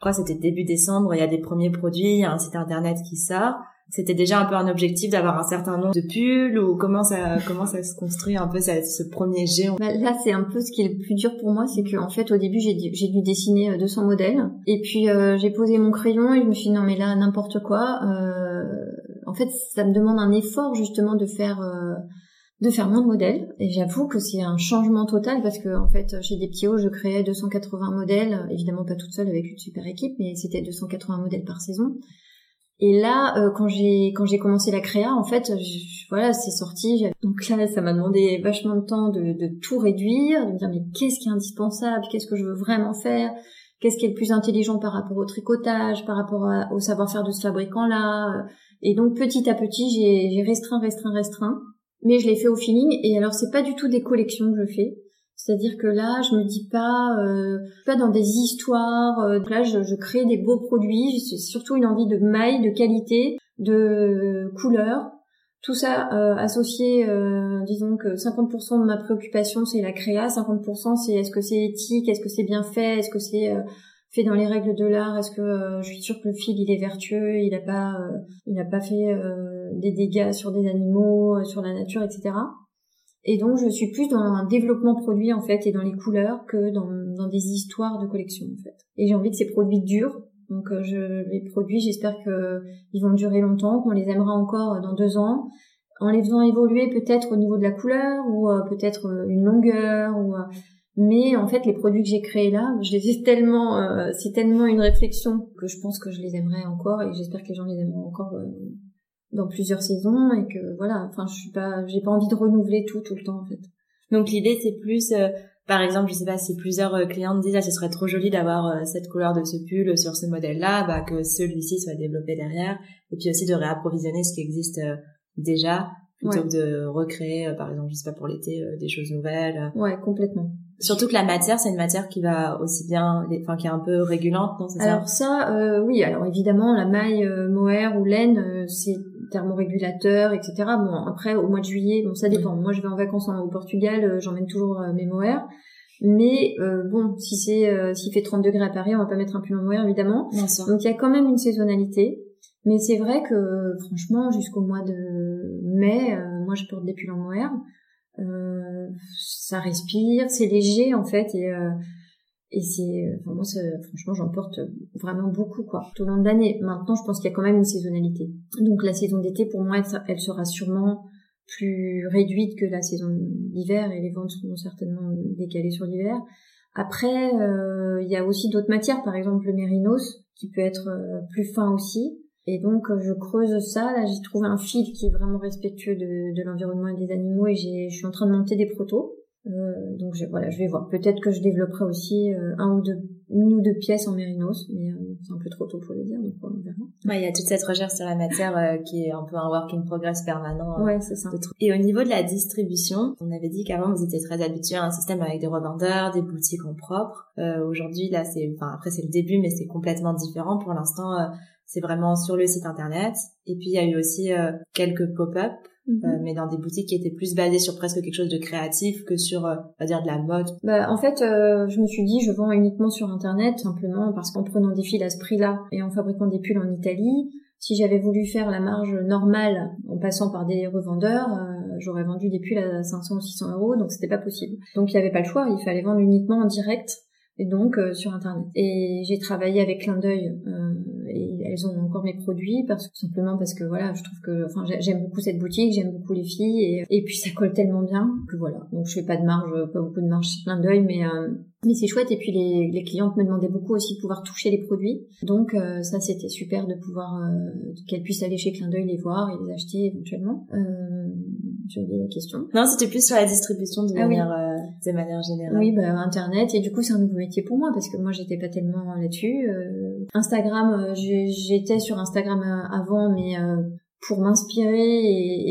je crois que c'était début décembre, il y a des premiers produits, il y a un site internet qui sort. C'était déjà un peu un objectif d'avoir un certain nombre de pulls ou comment ça comment ça se construit un peu ce premier géant bah, Là, c'est un peu ce qui est le plus dur pour moi, c'est que en fait au début j'ai dû dessiner 200 euh, modèles et puis euh, j'ai posé mon crayon et je me suis dit non mais là n'importe quoi. Euh, en fait, ça me demande un effort justement de faire euh, de faire moins de modèles. Et j'avoue que c'est un changement total parce que en fait, chez des petits je créais 280 modèles, évidemment pas toute seule avec une super équipe, mais c'était 280 modèles par saison. Et là, euh, quand j'ai quand j'ai commencé la créa, en fait, voilà, c'est sorti. Donc là, ça m'a demandé vachement de temps de, tout réduire, de me dire mais qu'est-ce qui est indispensable, qu'est-ce que je veux vraiment faire, qu'est-ce qui est le plus intelligent par rapport au tricotage, par rapport au savoir-faire de ce fabricant-là? Et donc petit à petit, j'ai restreint, restreint, restreint mais je l'ai fait au feeling. Et alors, c'est pas du tout des collections que je fais. C'est-à-dire que là, je me dis pas, euh, pas dans des histoires. Euh, là, je, je, crée des beaux produits. C'est surtout une envie de maille, de qualité, de couleur. Tout ça euh, associé, euh, disons que 50% de ma préoccupation c'est la créa, 50% c'est est-ce que c'est éthique, est-ce que c'est bien fait, est-ce que c'est euh, fait dans les règles de l'art Est-ce que euh, je suis sûre que le fil il est vertueux Il n'a pas, il pas fait des dégâts sur des animaux, sur la nature, etc. Et donc je suis plus dans un développement produit en fait et dans les couleurs que dans, dans des histoires de collection en fait. Et j'ai envie que ces produits durent. Donc je les produis, j'espère que ils vont durer longtemps, qu'on les aimera encore dans deux ans en les faisant évoluer peut-être au niveau de la couleur ou peut-être une longueur ou mais en fait, les produits que j'ai créés là, je les ai tellement, euh, c'est tellement une réflexion que je pense que je les aimerais encore et j'espère que les gens les aimeront encore euh, dans plusieurs saisons et que voilà. Enfin, je suis pas, j'ai pas envie de renouveler tout tout le temps en fait. Donc l'idée c'est plus, euh, par exemple, je sais pas, si plusieurs clients disent ah ce serait trop joli d'avoir cette couleur de ce pull sur ce modèle-là, bah que celui-ci soit développé derrière et puis aussi de réapprovisionner ce qui existe déjà plutôt que de recréer, euh, par exemple, je sais pas pour l'été, euh, des choses nouvelles. Ouais, complètement. Surtout que la matière, c'est une matière qui va aussi bien, enfin qui est un peu régulante, non c'est Alors ça, euh, oui. Alors évidemment, la maille mohair ou laine, c'est thermorégulateur, etc. Bon, après au mois de juillet, bon ça dépend. Moi, je vais en vacances au Portugal, j'emmène toujours mes mohair. Mais bon, si c'est s'il fait 30 degrés à Paris, on va pas mettre un pull en mohair évidemment. Donc il y a quand même une saisonnalité. Mais c'est vrai que franchement, jusqu'au mois de mai, euh, moi je porte des pulls en mohair. Euh, ça respire, c'est léger en fait et euh, et c'est enfin moi franchement j'en porte vraiment beaucoup quoi tout au long de l'année. Maintenant je pense qu'il y a quand même une saisonnalité. Donc la saison d'été pour moi elle, sera sûrement plus réduite que la saison d'hiver et les ventes seront certainement décalées sur l'hiver. Après il y a aussi d'autres matières par exemple le mérinos qui peut être plus fin aussi et donc euh, je creuse ça. Là, j'ai trouvé un fil qui est vraiment respectueux de l'environnement et des animaux et je suis en train de monter des protos. Euh, donc je, voilà, je vais voir. Peut-être que je développerai aussi euh, un ou deux, une ou deux pièces en mérinos, mais euh, c'est un peu trop tôt pour le dire, donc on verra. Ouais, il y a toute cette recherche sur la matière qui est un peu un work in progress permanent. ouais, c'est ça. Et au niveau de la distribution, on avait dit qu'avant vous étiez très habitué à un système avec des revendeurs, des boutiques en propre. Aujourd'hui, là, c'est, enfin après c'est le début, mais c'est complètement différent pour l'instant c'est vraiment sur le site internet. Et puis il y a eu aussi euh, quelques pop-up, mhm. euh, mais dans des boutiques qui étaient plus basées sur presque quelque chose de créatif que sur, euh, on va dire, de la mode. Bah, en fait, je me suis dit, je vends uniquement sur internet, simplement parce qu'en prenant des fils à ce prix-là et en fabriquant des pulls en Italie, si j'avais voulu faire la marge normale en passant par des revendeurs, j'aurais vendu des pulls à 500 ou 600 euros, donc c'était pas possible. Donc il n'y avait pas le choix, il fallait vendre uniquement en direct et donc sur internet. Et j'ai travaillé avec clin d'œil et elles ont encore mes produits parce que simplement parce que voilà je trouve que enfin j'aime beaucoup cette boutique j'aime beaucoup les filles et, et puis ça colle tellement bien que voilà. Donc je fais pas de marge pas beaucoup de marge plein d'œil mais euh, mais c'est chouette. Et puis les, les clientes me demandaient beaucoup aussi de pouvoir toucher les produits. Donc euh, ça c'était super de pouvoir euh, qu'elles puissent aller chez Clin d'œil les voir et les acheter éventuellement. Euh, j'ai oublié la question. Non c'était plus sur la distribution de ah manière de manière générale. Oui bah internet. Et du coup c'est un nouveau métier pour moi parce que moi j'étais pas tellement là-dessus Instagram j'étais sur Instagram euh, avant, mais euh, pour m'inspirer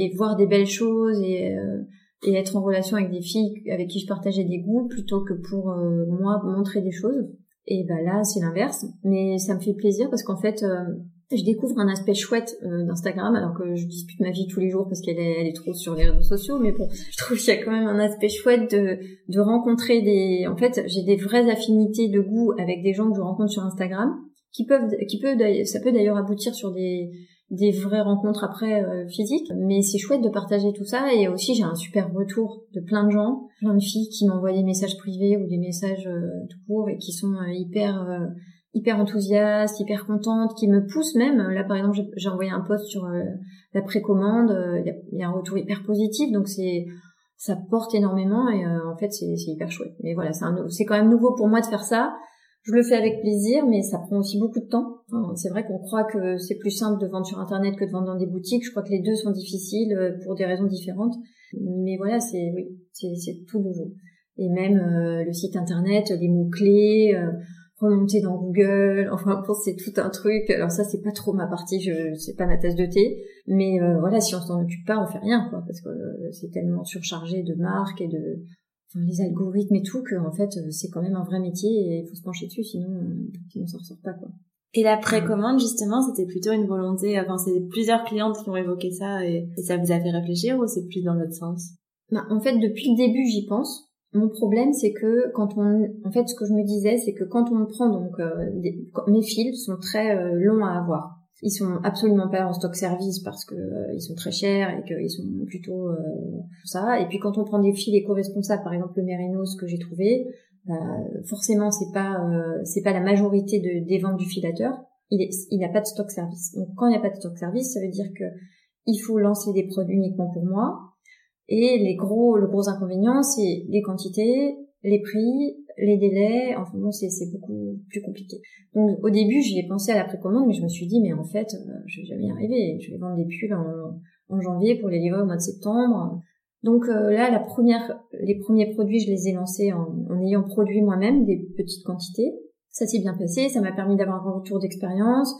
et, voir des belles choses et, euh, et être en relation avec des filles avec qui je partageais des goûts plutôt que pour moi montrer des choses. Et bah là, c'est l'inverse. Mais ça me fait plaisir parce qu'en fait, je découvre un aspect chouette d'Instagram, alors que je dispute ma vie tous les jours parce qu'elle est, est trop sur les réseaux sociaux. Mais bon, je trouve qu'il y a quand même un aspect chouette de, de rencontrer des... En fait, j'ai des vraies affinités de goût avec des gens que je rencontre sur Instagram qui peuvent, qui peut, ça peut d'ailleurs aboutir sur des, des vraies rencontres après euh, physiques, mais c'est chouette de partager tout ça. Et aussi j'ai un super retour de plein de gens, plein de filles qui m'envoient des messages privés ou des messages euh, tout court et qui sont euh, hyper hyper enthousiastes, hyper contentes, qui me poussent même. Là par exemple j'ai envoyé un post sur la précommande, il y, a un retour hyper positif. Donc c'est ça porte énormément. Et en fait c'est hyper chouette. Mais voilà c'est c'est quand même nouveau pour moi de faire ça je le fais avec plaisir, mais ça prend aussi beaucoup de temps. c'est vrai qu'on croit que c'est plus simple de vendre sur Internet que de vendre dans des boutiques. Je crois que les deux sont difficiles euh, pour des raisons différentes. Mais voilà, c'est oui, c'est tout nouveau. Et même euh, le site Internet, les mots clés, euh, remonter dans Google. Enfin, c'est tout un truc. Alors ça, c'est pas trop ma partie. Je c'est pas ma tasse de thé. Mais voilà, si on s'en occupe pas, on fait rien, quoi, parce que c'est tellement surchargé de marques et de les algorithmes et tout, que en fait euh, c'est quand même un vrai métier et il faut se pencher dessus, sinon euh, sinon ça ressort pas quoi. Et la précommande justement, c'était plutôt une volonté. Enfin, c'est plusieurs clientes qui ont évoqué ça et, ça vous a fait réfléchir ou c'est plus dans l'autre sens? Bah, En fait, depuis le début, j'y pense. Mon problème, c'est que quand on, en fait, ce que je me disais, c'est que quand on prend donc euh, mes fils sont très longs à avoir. Ils sont absolument pas en stock service parce que euh, ils sont très chers et qu'ils sont plutôt euh, ça. Et puis quand on prend des fils éco-responsables, par exemple le Mérinos que j'ai trouvé, euh, forcément c'est pas euh, c'est pas la majorité de, des ventes du filateur. Il est, il n'a pas de stock service. Donc quand il n'y a pas de stock service, ça veut dire que il faut lancer des produits uniquement pour moi. Et les gros, le gros inconvénient, c'est les quantités, les prix, les délais, enfin bon, c'est beaucoup plus compliqué. Donc au début, j'y ai pensé à la précommande, mais je me suis dit, mais en fait, euh, je vais jamais y arriver. Je vais vendre des pulls en, janvier pour les livrer au mois de septembre. Donc euh, là, la première, les premiers produits, je les ai lancés en, ayant produit moi-même des petites quantités. Ça s'est bien passé, ça m'a permis d'avoir un retour d'expérience,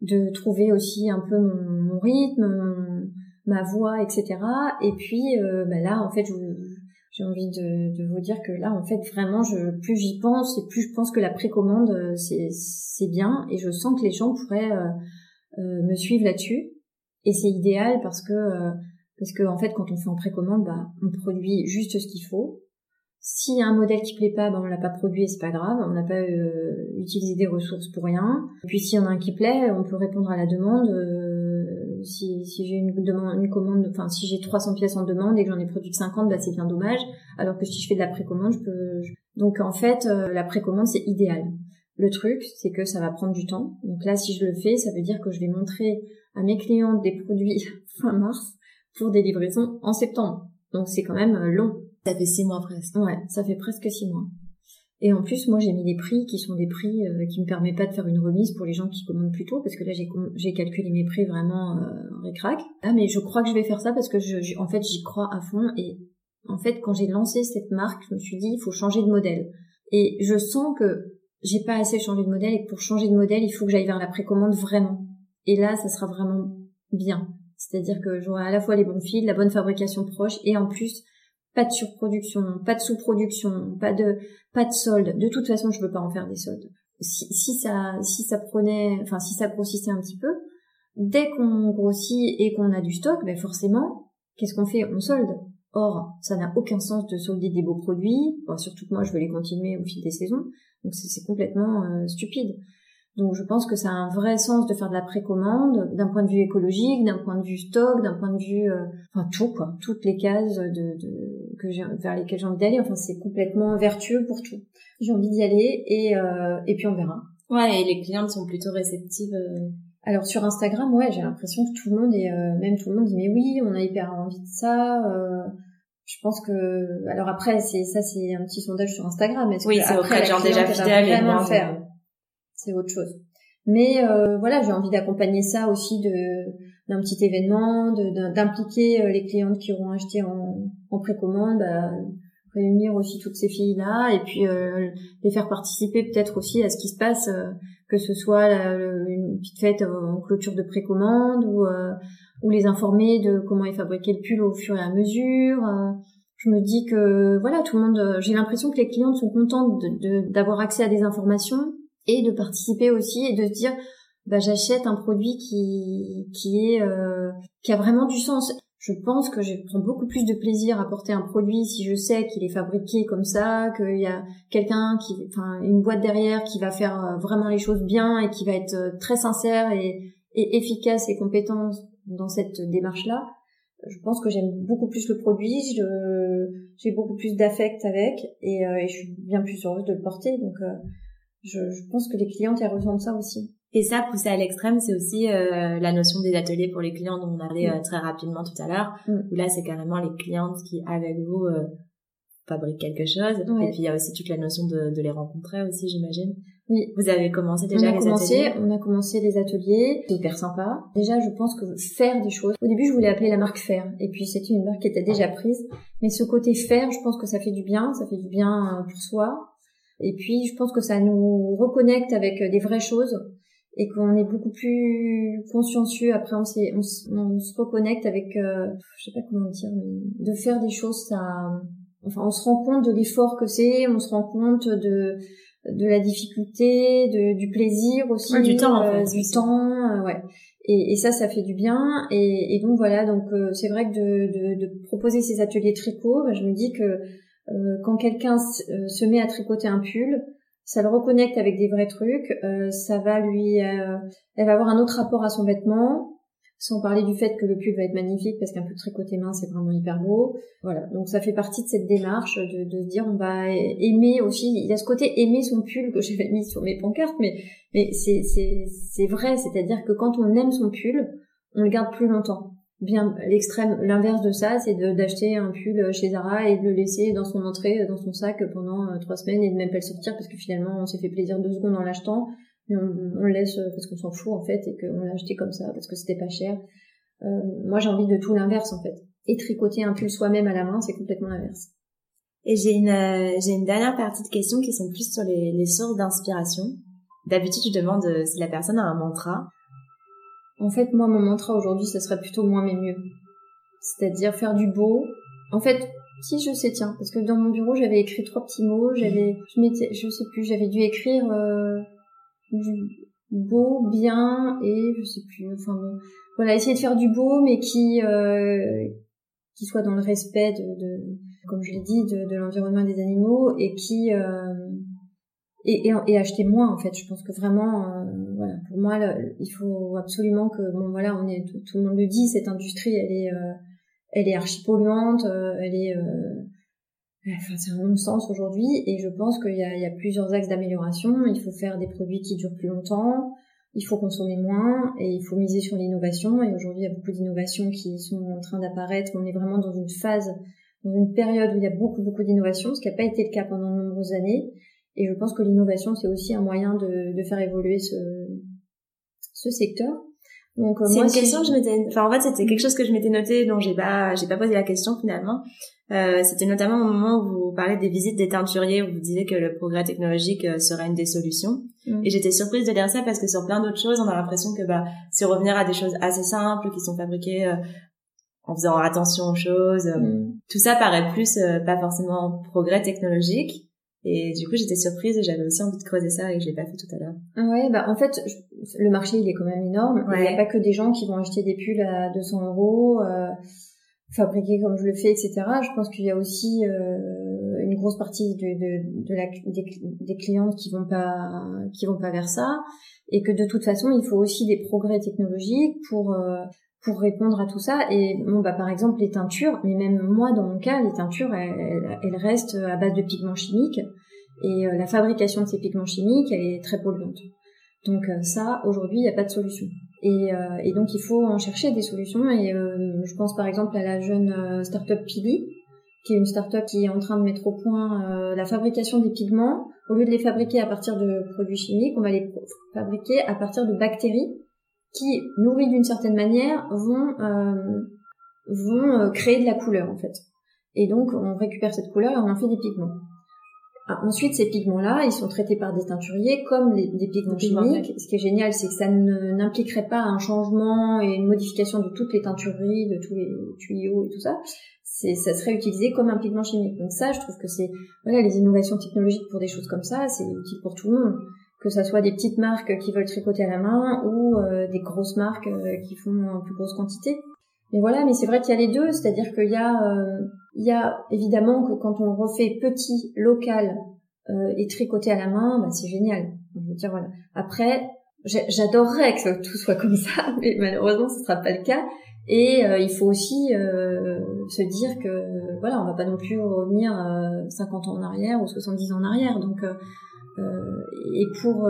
de trouver aussi un peu mon, rythme, ma voix, etc. Et puis euh, bah là, en fait, j'ai envie de, vous dire que là, en fait, vraiment, je, plus j'y pense et plus je pense que la précommande, euh, c'est bien. Et je sens que les gens pourraient euh, me suivre là-dessus. Et c'est idéal parce que parce que en fait, quand on fait en précommande, bah, on produit juste ce qu'il faut. S'il un modèle qui plaît pas, ben on l'a pas produit et c'est pas grave, on n'a pas euh, utilisé des ressources pour rien. Et puis s'il y en a un qui plaît, on peut répondre à la demande. Euh, si, si j'ai une demande, une commande, enfin si j'ai 300 pièces en demande et que j'en ai produit que 50, bah c'est bien dommage. Alors que si je fais de la précommande, je peux. Donc en fait, euh, la précommande c'est idéal. Le truc, c'est que ça va prendre du temps. Donc là, si je le fais, ça veut dire que je vais montrer à mes clients des produits fin mars pour des livraisons en septembre. Donc c'est quand même long. Ça fait six mois presque. Ouais, ça fait presque six mois. Et en plus, moi, j'ai mis des prix qui sont des prix euh, qui me permettent pas de faire une remise pour les gens qui commandent plus tôt, parce que là, j'ai, calculé mes prix vraiment euh, récrac. Ah, mais je crois que je vais faire ça parce que, je, en fait, j'y crois à fond. Et en fait, quand j'ai lancé cette marque, je me suis dit, il faut changer de modèle. Et je sens que j'ai pas assez changé de modèle et que pour changer de modèle, il faut que j'aille vers la précommande vraiment. Et là, ça sera vraiment bien. C'est-à-dire que j'aurai à la fois les bons fils, la bonne fabrication proche, et en plus, pas de surproduction, pas de sous-production, pas de pas de solde. De toute façon, je veux pas en faire des soldes. Si, si ça si ça prenait, enfin si ça grossissait un petit peu, dès qu'on grossit et qu'on a du stock, ben forcément, qu'est-ce qu'on fait? On solde. Or, ça n'a aucun sens de solder des beaux produits, surtout que moi je veux les continuer au fil des saisons, donc c'est complètement euh, stupide. Donc je pense que ça a un vrai sens de faire de la précommande d'un point de vue écologique, d'un point de vue stock, d'un point de vue euh, enfin tout quoi, toutes les cases de, de que j'ai vers lesquelles j'ai envie d'aller. Enfin c'est complètement vertueux pour tout. J'ai envie d'y aller et euh, et puis on verra. Ouais, et les clientes sont plutôt réceptives. Euh. Alors sur Instagram, ouais, j'ai l'impression que tout le monde est même tout le monde dit mais oui, on a hyper envie de ça. je pense que alors après c'est ça c'est un petit sondage sur Instagram. oui, c'est auprès de gens déjà fidèles et moins faire c'est autre chose. Mais euh, voilà, j'ai envie d'accompagner ça aussi de d'un petit événement, d'impliquer euh, les clientes qui auront acheté en, en précommande, bah, réunir aussi toutes ces filles là et puis euh, les faire participer peut-être aussi à ce qui se passe, euh, que ce soit une petite fête en clôture de précommande ou ou les informer de comment est fabriqué le pull au fur et à mesure. je me dis que voilà, tout le monde, j'ai l'impression que les clientes sont contentes d'avoir de, accès à des informations et de participer aussi et de se dire bah j'achète un produit qui qui est euh, qui a vraiment du sens. Je pense que je prends beaucoup plus de plaisir à porter un produit si je sais qu'il est fabriqué comme ça, qu'il y a quelqu'un qui, enfin, une boîte derrière qui va faire euh, vraiment les choses bien et qui va être euh, très sincère et, efficace et compétent dans cette démarche-là. Je pense que j'aime beaucoup plus le produit, j'ai beaucoup plus d'affect avec et, et, je suis bien plus heureuse de le porter. Donc je, je, pense que les clientes elles ressentent ça aussi. Et ça, poussé à l'extrême, c'est aussi euh, la notion des ateliers pour les clients dont on parlait euh, très rapidement tout à l'heure. Mm. Où là, c'est carrément les clientes qui, avec vous, euh, fabriquent quelque chose. Et puis, il y a aussi toute la notion de, de les rencontrer aussi, j'imagine. Oui. Vous avez commencé déjà on a les commencé, ateliers On a commencé les ateliers. C'est hyper sympa. Déjà, je pense que faire des choses. Au début, je voulais appeler la marque Faire. Et puis, c'était une marque qui était déjà prise. Mais ce côté faire, je pense que ça fait du bien. Ça fait du bien pour soi et puis, je pense que ça nous reconnecte avec euh, des vraies choses et qu'on est beaucoup plus consciencieux. Après, on, on, on se reconnecte avec, euh, je sais pas comment dire, mais de faire des choses, ça, enfin, on se rend compte de l'effort que c'est, on se rend compte de de la difficulté, de, du plaisir aussi, du temps, en euh, fait, du temps, euh, ouais. Et, et, ça, ça fait du bien. Et, et donc voilà, donc c'est vrai que de, de, de, proposer ces ateliers tricot, bah, je me dis que quand quelqu'un euh, se met à tricoter un pull, ça le reconnecte avec des vrais trucs, euh, ça va lui, elle va avoir un autre rapport à son vêtement, sans parler du fait que le pull va être magnifique parce qu'un pull tricoté main c'est vraiment hyper beau. Voilà, donc ça fait partie de cette démarche de, de dire on va aimer aussi. Il y a ce côté aimer son pull que j'avais mis sur mes pancartes, mais mais c'est c'est c'est vrai, c'est-à-dire que quand on aime son pull, on le garde plus longtemps bien l'extrême l'inverse de ça c'est d'acheter un pull chez Zara et de le laisser dans son entrée dans son sac pendant euh, trois semaines et de même pas le sortir parce que finalement on s'est fait plaisir deux secondes en l'achetant. Mais on, le laisse parce qu'on s'en fout en fait et qu'on l'a acheté comme ça parce que c'était pas cher. Euh, moi j'ai envie de tout l'inverse en fait. Et tricoter un pull soi-même à la main c'est complètement l'inverse. Et j'ai une euh, j'ai une dernière partie de questions qui sont plus sur les, les sources d'inspiration. D'habitude je demande si la personne a un mantra en fait, moi, mon mantra aujourd'hui, ça serait plutôt moins mais mieux. c'est-à-dire faire du beau. En fait, si je sais, tiens, parce que dans mon bureau j'avais écrit trois petits mots, j'avais, je m'étais, sais plus, j'avais dû écrire euh, du beau, bien et je sais plus. Enfin bon, voilà, essayer de faire du beau, mais qui euh, qui soit dans le respect de, de comme je l'ai dit, de, de l'environnement des animaux et qui euh, et, et, et, acheter moins en fait. Je pense que vraiment, euh, voilà, pour moi, il faut absolument que bon voilà, on est tout, le monde le dit, cette industrie, elle est euh, elle est archi polluante, euh, elle est Enfin, c'est un non-sens aujourd'hui et je pense qu'il y a, il y a plusieurs axes d'amélioration. Il faut faire des produits qui durent plus longtemps, il faut consommer moins et il faut miser sur l'innovation. Et aujourd'hui, il y a beaucoup d'innovations qui sont en train d'apparaître. On est vraiment dans une phase, dans une période où il y a beaucoup, beaucoup d'innovations, ce qui n'a pas été le cas pendant de nombreuses années. Et je pense que l'innovation, c'est aussi un moyen de, de faire évoluer ce, ce secteur. Donc, euh, c'est une question que je m'étais, enfin en fait c'était quelque chose que je m'étais noté dont j'ai pas, j'ai pas posé la question finalement. Euh, c'était notamment au moment où vous parlez des visites des teinturiers, où vous disiez que le progrès technologique euh, serait une des solutions. Mm. Et j'étais surprise de lire ça parce que sur plein d'autres choses, on a l'impression que bah, c'est revenir à des choses assez simples qui sont fabriquées euh, en faisant attention aux choses. Mm. Tout ça paraît plus pas forcément progrès technologique. Et du coup, j'étais surprise et j'avais aussi envie de creuser ça et je l'ai pas fait tout à l'heure. Ouais, bah en fait, le marché il est quand même énorme. Il n'y a pas que des gens qui vont acheter des pulls à 200 euros. Euh, fabriquer comme je le fais, etc. Je pense qu'il y a aussi euh, une grosse partie de, de, de la, des, des, clientes qui vont pas qui vont pas vers ça, et que de toute façon, il faut aussi des progrès technologiques pour euh, pour répondre à tout ça. Et bon, bah par exemple les teintures, mais même moi dans mon cas, les teintures, elles, elles restent à base de pigments chimiques, et euh, la fabrication de ces pigments chimiques, elle est très polluante. Donc euh, ça, aujourd'hui, il n'y a pas de solution. Et, euh, et, donc il faut en chercher des solutions. Et euh, je pense par exemple à la jeune euh, startup Pili, qui est une startup qui est en train de mettre au point la fabrication des pigments. Au lieu de les fabriquer à partir de produits chimiques, on va les fabriquer à partir de bactéries qui, nourries d'une certaine manière, vont vont créer de la couleur en fait. Et donc on récupère cette couleur et on en fait des pigments. Ah, ensuite, ces pigments-là, ils sont traités par des teinturiers comme les, des pigments chimiques. Ce qui est génial, c'est que ça n'impliquerait pas un changement et une modification de toutes les teintureries, de tous les tuyaux et tout ça. C'est, ça serait utilisé comme un pigment chimique. Donc ça, je trouve que c'est, voilà, les innovations technologiques pour des choses comme ça, c'est utile pour tout le monde. Que ça soit des petites marques qui veulent tricoter à la main ou euh, des grosses marques euh, qui font en plus grosse quantité. Mais voilà, mais c'est vrai qu'il y a les deux, c'est-à-dire qu'il y a, euh, il y a évidemment que quand on refait petit, local euh, et tricoté à la main, bah, c'est génial. Je veux dire voilà. Après, j'adorerais que tout soit comme ça, mais malheureusement ce sera pas le cas. Et euh, il faut aussi se dire que voilà, on va pas non plus revenir 50 ans en arrière ou 70 ans en arrière. Donc et pour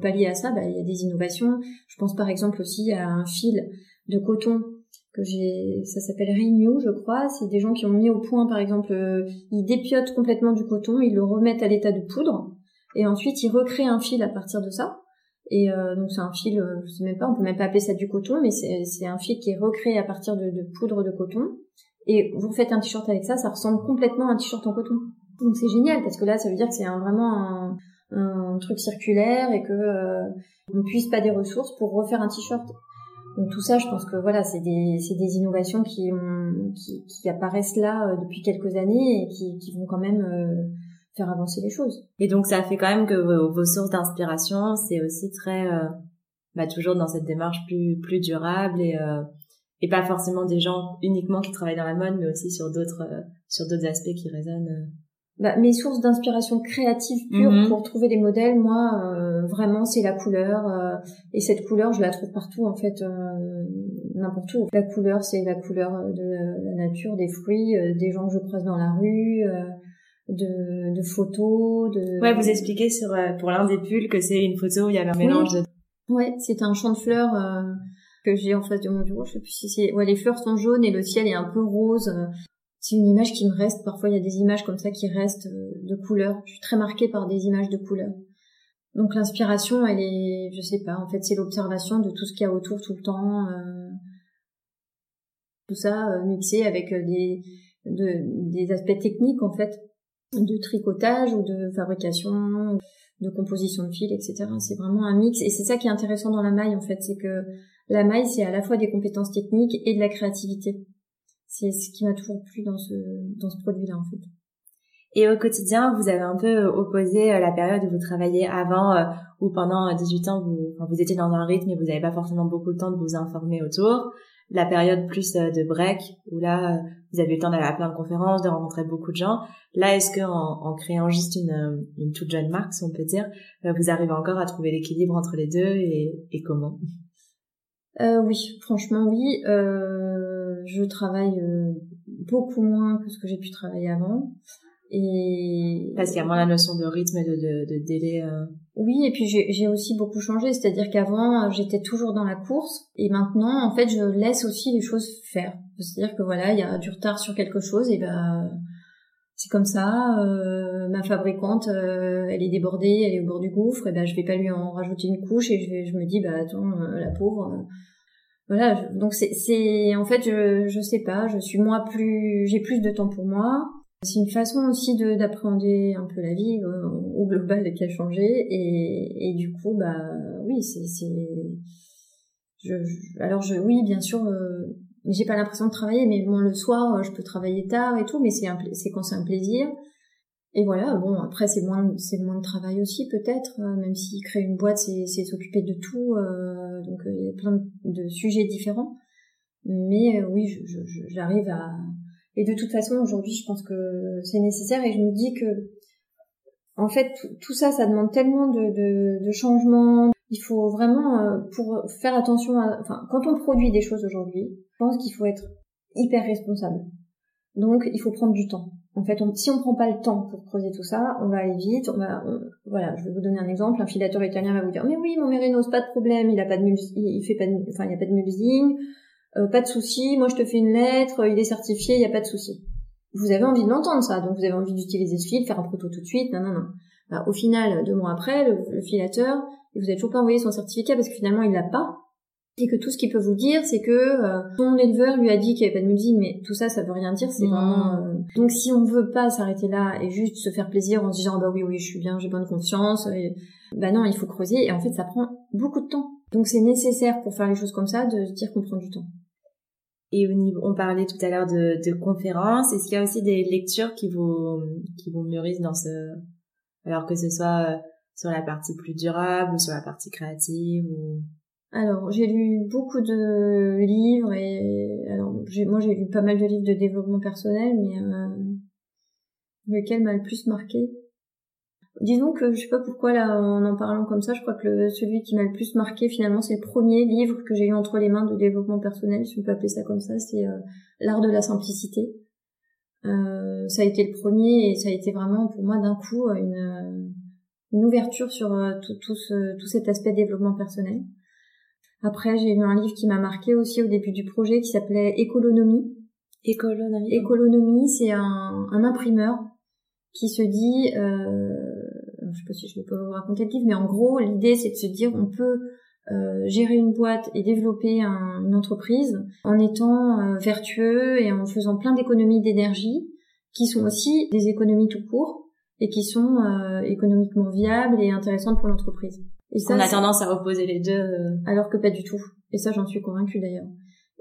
pallier à ça, bah, il y a des innovations. Je pense par exemple aussi à un fil de coton que j'ai, ça s'appelle Renew, je crois. C'est des gens qui ont mis au point, par exemple, euh, ils dépiotent complètement du coton, ils le remettent à l'état de poudre, et ensuite ils recréent un fil à partir de ça. Et euh, donc c'est un fil, euh, je sais même pas, on peut même pas appeler ça du coton, mais c'est un fil qui est recréé à partir de, de poudre de coton. Et vous faites un t-shirt avec ça, ça ressemble complètement à un t-shirt en coton. Donc c'est génial parce que là, ça veut dire que c'est vraiment un, un, truc circulaire et que euh, on puisse pas des ressources pour refaire un t-shirt. Donc tout ça, je pense que voilà, c'est des, des innovations qui, ont, qui, qui apparaissent là euh, depuis quelques années et qui, qui vont quand même euh, faire avancer les choses. Et donc ça fait quand même que vos, vos sources d'inspiration, c'est aussi très, euh, bah, toujours dans cette démarche plus, plus durable et, et pas forcément des gens uniquement qui travaillent dans la mode, mais aussi sur d'autres, sur d'autres aspects qui résonnent bah, mes sources d'inspiration créative pure mhm. pour trouver des modèles, moi, euh, vraiment, c'est la couleur. Euh, et cette couleur, je la trouve partout, en fait, euh, n'importe où. La couleur, c'est la couleur de la nature, des fruits, des gens que je croise dans la rue, de, de, photos. De... Ouais, vous expliquez sur pour l'un des pulls que c'est une photo où il y avait un mélange de... Ouais, c'est un champ de fleurs que j'ai en face de mon bureau. Je sais plus si c'est... Ouais, les fleurs sont jaunes et le ciel est un peu rose c'est une image qui me reste. Parfois, il y a des images comme ça qui restent euh, de couleurs. Je suis très marquée par des images de couleurs. Donc l'inspiration, elle est, je sais pas, en fait, c'est l'observation de tout ce qu'il y a autour tout le temps. Euh, tout ça euh, mixé avec des, des aspects techniques, en fait, de tricotage ou de fabrication, de composition de fils, etc. C'est vraiment un mix. Et c'est ça qui est intéressant dans la maille, en fait, c'est que la maille, c'est à la fois des compétences techniques et de la créativité c'est ce qui m'a toujours plu dans ce dans ce produit-là en fait. Et au quotidien, vous avez un peu opposé la période où vous travailliez avant ou pendant 18 ans, vous, vous étiez dans un rythme et vous n'avez pas forcément beaucoup de temps de vous informer autour la période plus euh, de break où là vous avez eu le temps d'aller à plein de conférences, de rencontrer beaucoup de gens. Là, est-ce que en, en, créant juste une, euh, une toute jeune marque, si on peut dire, euh, vous arrivez encore à trouver l'équilibre entre les deux et, et comment? Euh, Oui, franchement oui. Euh, je travaille beaucoup moins que ce que j'ai pu travailler avant. Et parce qu'il y a moins la notion de rythme et de, de, de délai. Euh... Oui, et puis j'ai aussi beaucoup changé, c'est-à-dire qu'avant j'étais toujours dans la course, et maintenant en fait je laisse aussi les choses faire. C'est-à-dire que voilà, il y a du retard sur quelque chose, et ben c'est comme ça. Euh, ma fabricante, euh, elle est débordée, elle est au bord du gouffre, et ben je vais pas lui en rajouter une couche, et je vais, je me dis bah attends euh, la pauvre. Voilà, donc c'est, en fait je, je sais pas, je suis moi plus, j'ai plus de temps pour moi. C'est une façon aussi d'appréhender un peu la vie euh, au global qui a changé. Et, et du coup bah oui c'est c'est je, alors je oui bien sûr euh, j'ai pas l'impression de travailler mais bon le soir je peux travailler tard et tout mais c'est c'est quand c'est un plaisir et voilà bon après c'est moins c'est moins de travail aussi peut-être euh, même si créer une boîte c'est c'est s'occuper de tout euh, donc il y a plein de, sujets différents mais oui j'arrive à et de toute façon, aujourd'hui, je pense que c'est nécessaire et je me dis que, en fait, tout, ça, ça demande tellement de, de, de changements. Il faut vraiment, euh, pour faire attention à, enfin, quand on produit des choses aujourd'hui, je pense qu'il faut être hyper responsable. Donc, il faut prendre du temps. En fait, on, si on prend pas le temps pour creuser tout ça, on va aller vite. On va, voilà, je vais vous donner un exemple. Un filateur italien va vous dire, mais oui, mon mérinos, pas de problème, il a pas de, il fait pas, de, enfin, il y a pas de mulesing euh, pas de souci, moi je te fais une lettre, il est certifié, il n'y a pas de souci. Vous avez envie de l'entendre ça, donc vous avez envie d'utiliser ce fil, faire un proto tout de suite, non non non. Bah, au final, deux mois après, le, filateur, il vous a toujours pas envoyé son certificat parce que finalement il l'a pas, et que tout ce qu'il peut vous dire, c'est que euh, son éleveur lui a dit qu'il n'y avait pas de mulesing, mais tout ça, ça veut rien dire, c'est vraiment... Euh, donc si on veut pas s'arrêter là et juste se faire plaisir en se disant bah oui oui je suis bien, j'ai bonne confiance, bah non il faut creuser et en fait ça prend beaucoup de temps. Donc c'est nécessaire pour faire les choses comme ça de se dire qu'on prend du temps. Et au niveau, on parlait tout à l'heure de, de conférences. Est-ce qu'il y a aussi des lectures qui vous qui vous mûrissent dans ce, alors que ce soit euh, sur la partie plus durable ou sur la partie créative ou alors j'ai lu beaucoup de livres et alors moi j'ai lu pas mal de livres de développement personnel mais euh, lequel m'a le plus marqué? Disons que je sais pas pourquoi là en en parlant comme ça, je crois que celui qui m'a le plus marqué finalement c'est le premier livre que j'ai eu entre les mains de développement personnel, si on peut appeler ça comme ça, c'est euh, l'art de la simplicité. Euh, ça a été le premier et ça a été vraiment pour moi d'un coup une, une ouverture sur tout, ce, tout cet aspect développement personnel. Après j'ai lu un livre qui m'a marqué aussi au début du projet qui s'appelait Écolonomie. Écolonomie. Écolonomie, c'est un, un imprimeur qui se dit euh, je sais pas si je vais pas vous raconter le livre, mais en gros, l'idée c'est de se dire on peut euh, gérer une boîte et développer une entreprise en étant euh, vertueux et en faisant plein d'économies d'énergie qui sont aussi des économies tout court et qui sont euh, économiquement viables et intéressantes pour l'entreprise. Et ça, on a tendance à opposer les deux. Alors que pas du tout. Et ça, j'en suis convaincue d'ailleurs.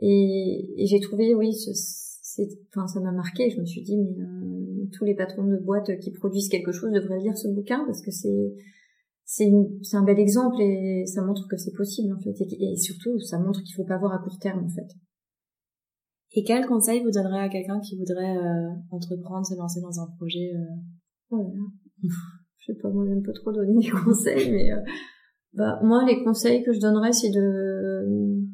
Et, et j'ai trouvé, oui, c'est, enfin, ça m'a marqué. Je me suis dit, mais tous les patrons de boîtes qui produisent quelque chose devraient lire ce bouquin parce que c'est c'est un bel exemple et ça montre que c'est possible en fait et, surtout ça montre qu'il faut pas voir à court terme en fait. Et quel conseil vous donnerez à quelqu'un qui voudrait euh, entreprendre, se lancer dans un projet euh... Oh là là. Je sais pas, moi j'aime pas trop donner des conseils, mais euh, bah moi les conseils que je donnerais c'est de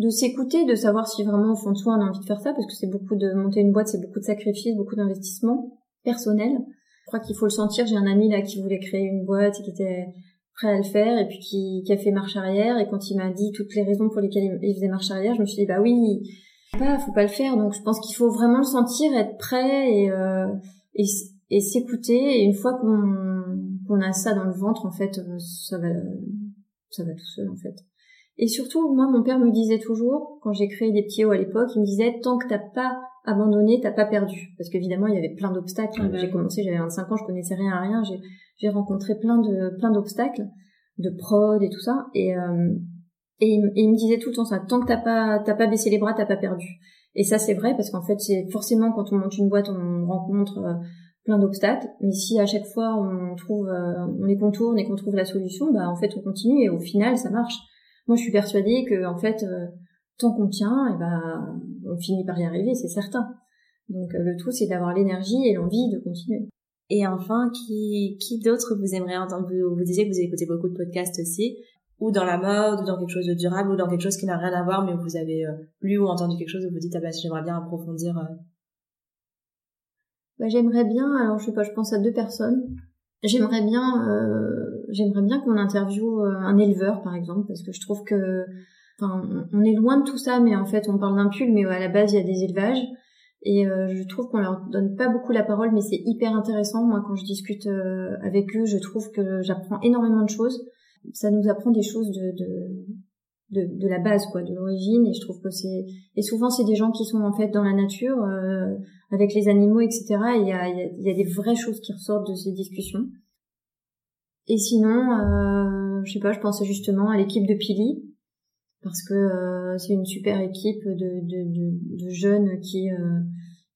de s'écouter, de savoir si vraiment au fond de soi on a envie de faire ça, parce que c'est beaucoup de monter une boîte, c'est beaucoup de sacrifices, beaucoup d'investissements personnels. Je crois qu'il faut le sentir. J'ai un ami là qui voulait créer une boîte et qui était prêt à le faire et puis qui, qui a fait marche arrière. Et quand il m'a dit toutes les raisons pour lesquelles il faisait marche arrière, je me suis dit bah oui, pas, faut pas le faire. Donc je pense qu'il faut vraiment le sentir, être prêt et euh, et, et s'écouter. Et une fois qu'on qu'on a ça dans le ventre, en fait, euh, ça va ça va tout seul en fait. Et surtout, moi, mon père me disait toujours, quand j'ai créé des petits hauts à l'époque, il me disait, tant que t'as pas abandonné, t'as pas perdu. Parce qu'évidemment, il y avait plein d'obstacles. J'ai commencé, j'avais 25 ans, je connaissais rien à rien. J'ai rencontré plein de plein d'obstacles, de prod et tout ça. Et, euh, et, il, me disait tout le temps ça, tant que t'as pas t'as pas baissé les bras, t'as pas perdu. Et ça, c'est vrai parce qu'en fait, c'est forcément quand on monte une boîte, on rencontre euh, plein d'obstacles. Mais si à chaque fois on trouve, euh, on les contourne et qu'on trouve la solution, bah en fait, on continue et au final, ça marche. Moi, je suis persuadée que en fait, euh, tant qu'on tient, et eh ben, on finit par y arriver, c'est certain. Donc le tout, c'est d'avoir l'énergie et l'envie de continuer. Et enfin, qui, qui d'autre vous aimeriez entendre? Vous, vous disiez que vous écoutez beaucoup de podcasts aussi ou dans la mode, ou dans quelque chose de durable, ou dans quelque chose qui n'a rien à voir, mais vous avez euh, lu ou entendu quelque chose et vous dites, ah bah, j'aimerais bien approfondir. Euh. Bah, j'aimerais bien, alors je sais pas, je pense à deux personnes. J'aimerais bien, euh, j'aimerais bien qu'on interviewe un éleveur, par exemple, parce que je trouve que, enfin, on est loin de tout ça, mais en fait, on parle d'un pull, mais à la base, il y a des élevages. Et je trouve qu'on leur donne pas beaucoup la parole, mais c'est hyper intéressant. Moi, quand je discute avec eux, je trouve que j'apprends énormément de choses ça nous apprend des choses de, de de, de, la base quoi de l'origine et je trouve que c'est et souvent c'est des gens qui sont en fait dans la nature euh, avec les animaux etc et il y a, il y a des vraies choses qui ressortent de ces discussions. Et sinon euh, je sais pas je pensais justement à l'équipe de Pili parce que euh, c'est une super équipe de, de, de, jeunes qui euh,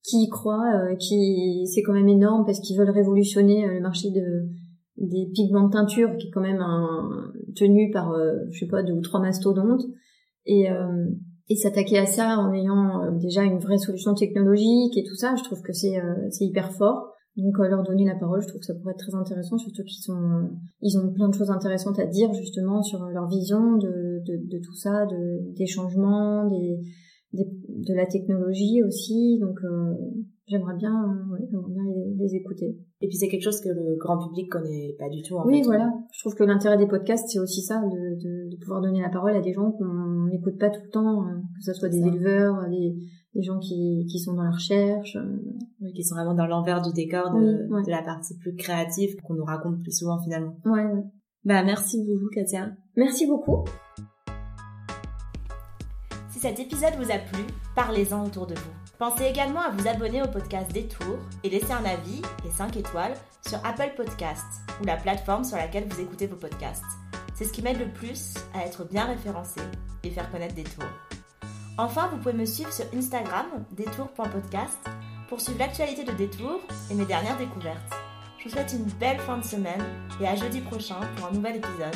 qui y croient euh, qui c'est quand même énorme parce qu'ils veulent révolutionner le marché de des pigments de teinture qui est quand même un, tenu par euh, je sais pas deux ou trois mastodontes. Et euh, et s'attaquer à ça en ayant euh, déjà une vraie solution technologique et tout ça je trouve que c'est c'est hyper fort. Donc leur donner la parole je trouve que ça pourrait être très intéressant surtout qu'ils sont ils ont plein de choses intéressantes à dire justement sur leur vision de de, de tout ça de des changements des, des de la technologie aussi. Donc j'aimerais bien, euh, j'aimerais bien les, écouter. Et puis c'est quelque chose que le grand public connaît pas du tout. En oui, voilà. Je trouve que l'intérêt des podcasts, c'est aussi ça, de, de, de, pouvoir donner la parole à des gens qu'on n'écoute pas tout le temps, euh, que ce soit des éleveurs, des, des gens qui, qui sont dans la recherche. Euh. qui sont vraiment dans l'envers du décor de, de la partie plus créative qu'on nous raconte plus souvent finalement. Ouais. Bah merci beaucoup Katia. Merci beaucoup. Si cet épisode vous a plu, parlez-en autour de vous. Pensez également à vous abonner au podcast Détour et laisser un avis et 5 étoiles sur Apple Podcasts ou la plateforme sur laquelle vous écoutez vos podcasts. C'est ce qui m'aide le plus à être bien référencé et faire connaître Détour. Enfin, vous pouvez me suivre sur Instagram, détour.podcast, pour suivre l'actualité de Détour et mes dernières découvertes. Je vous souhaite une belle fin de semaine et à jeudi prochain pour un nouvel épisode.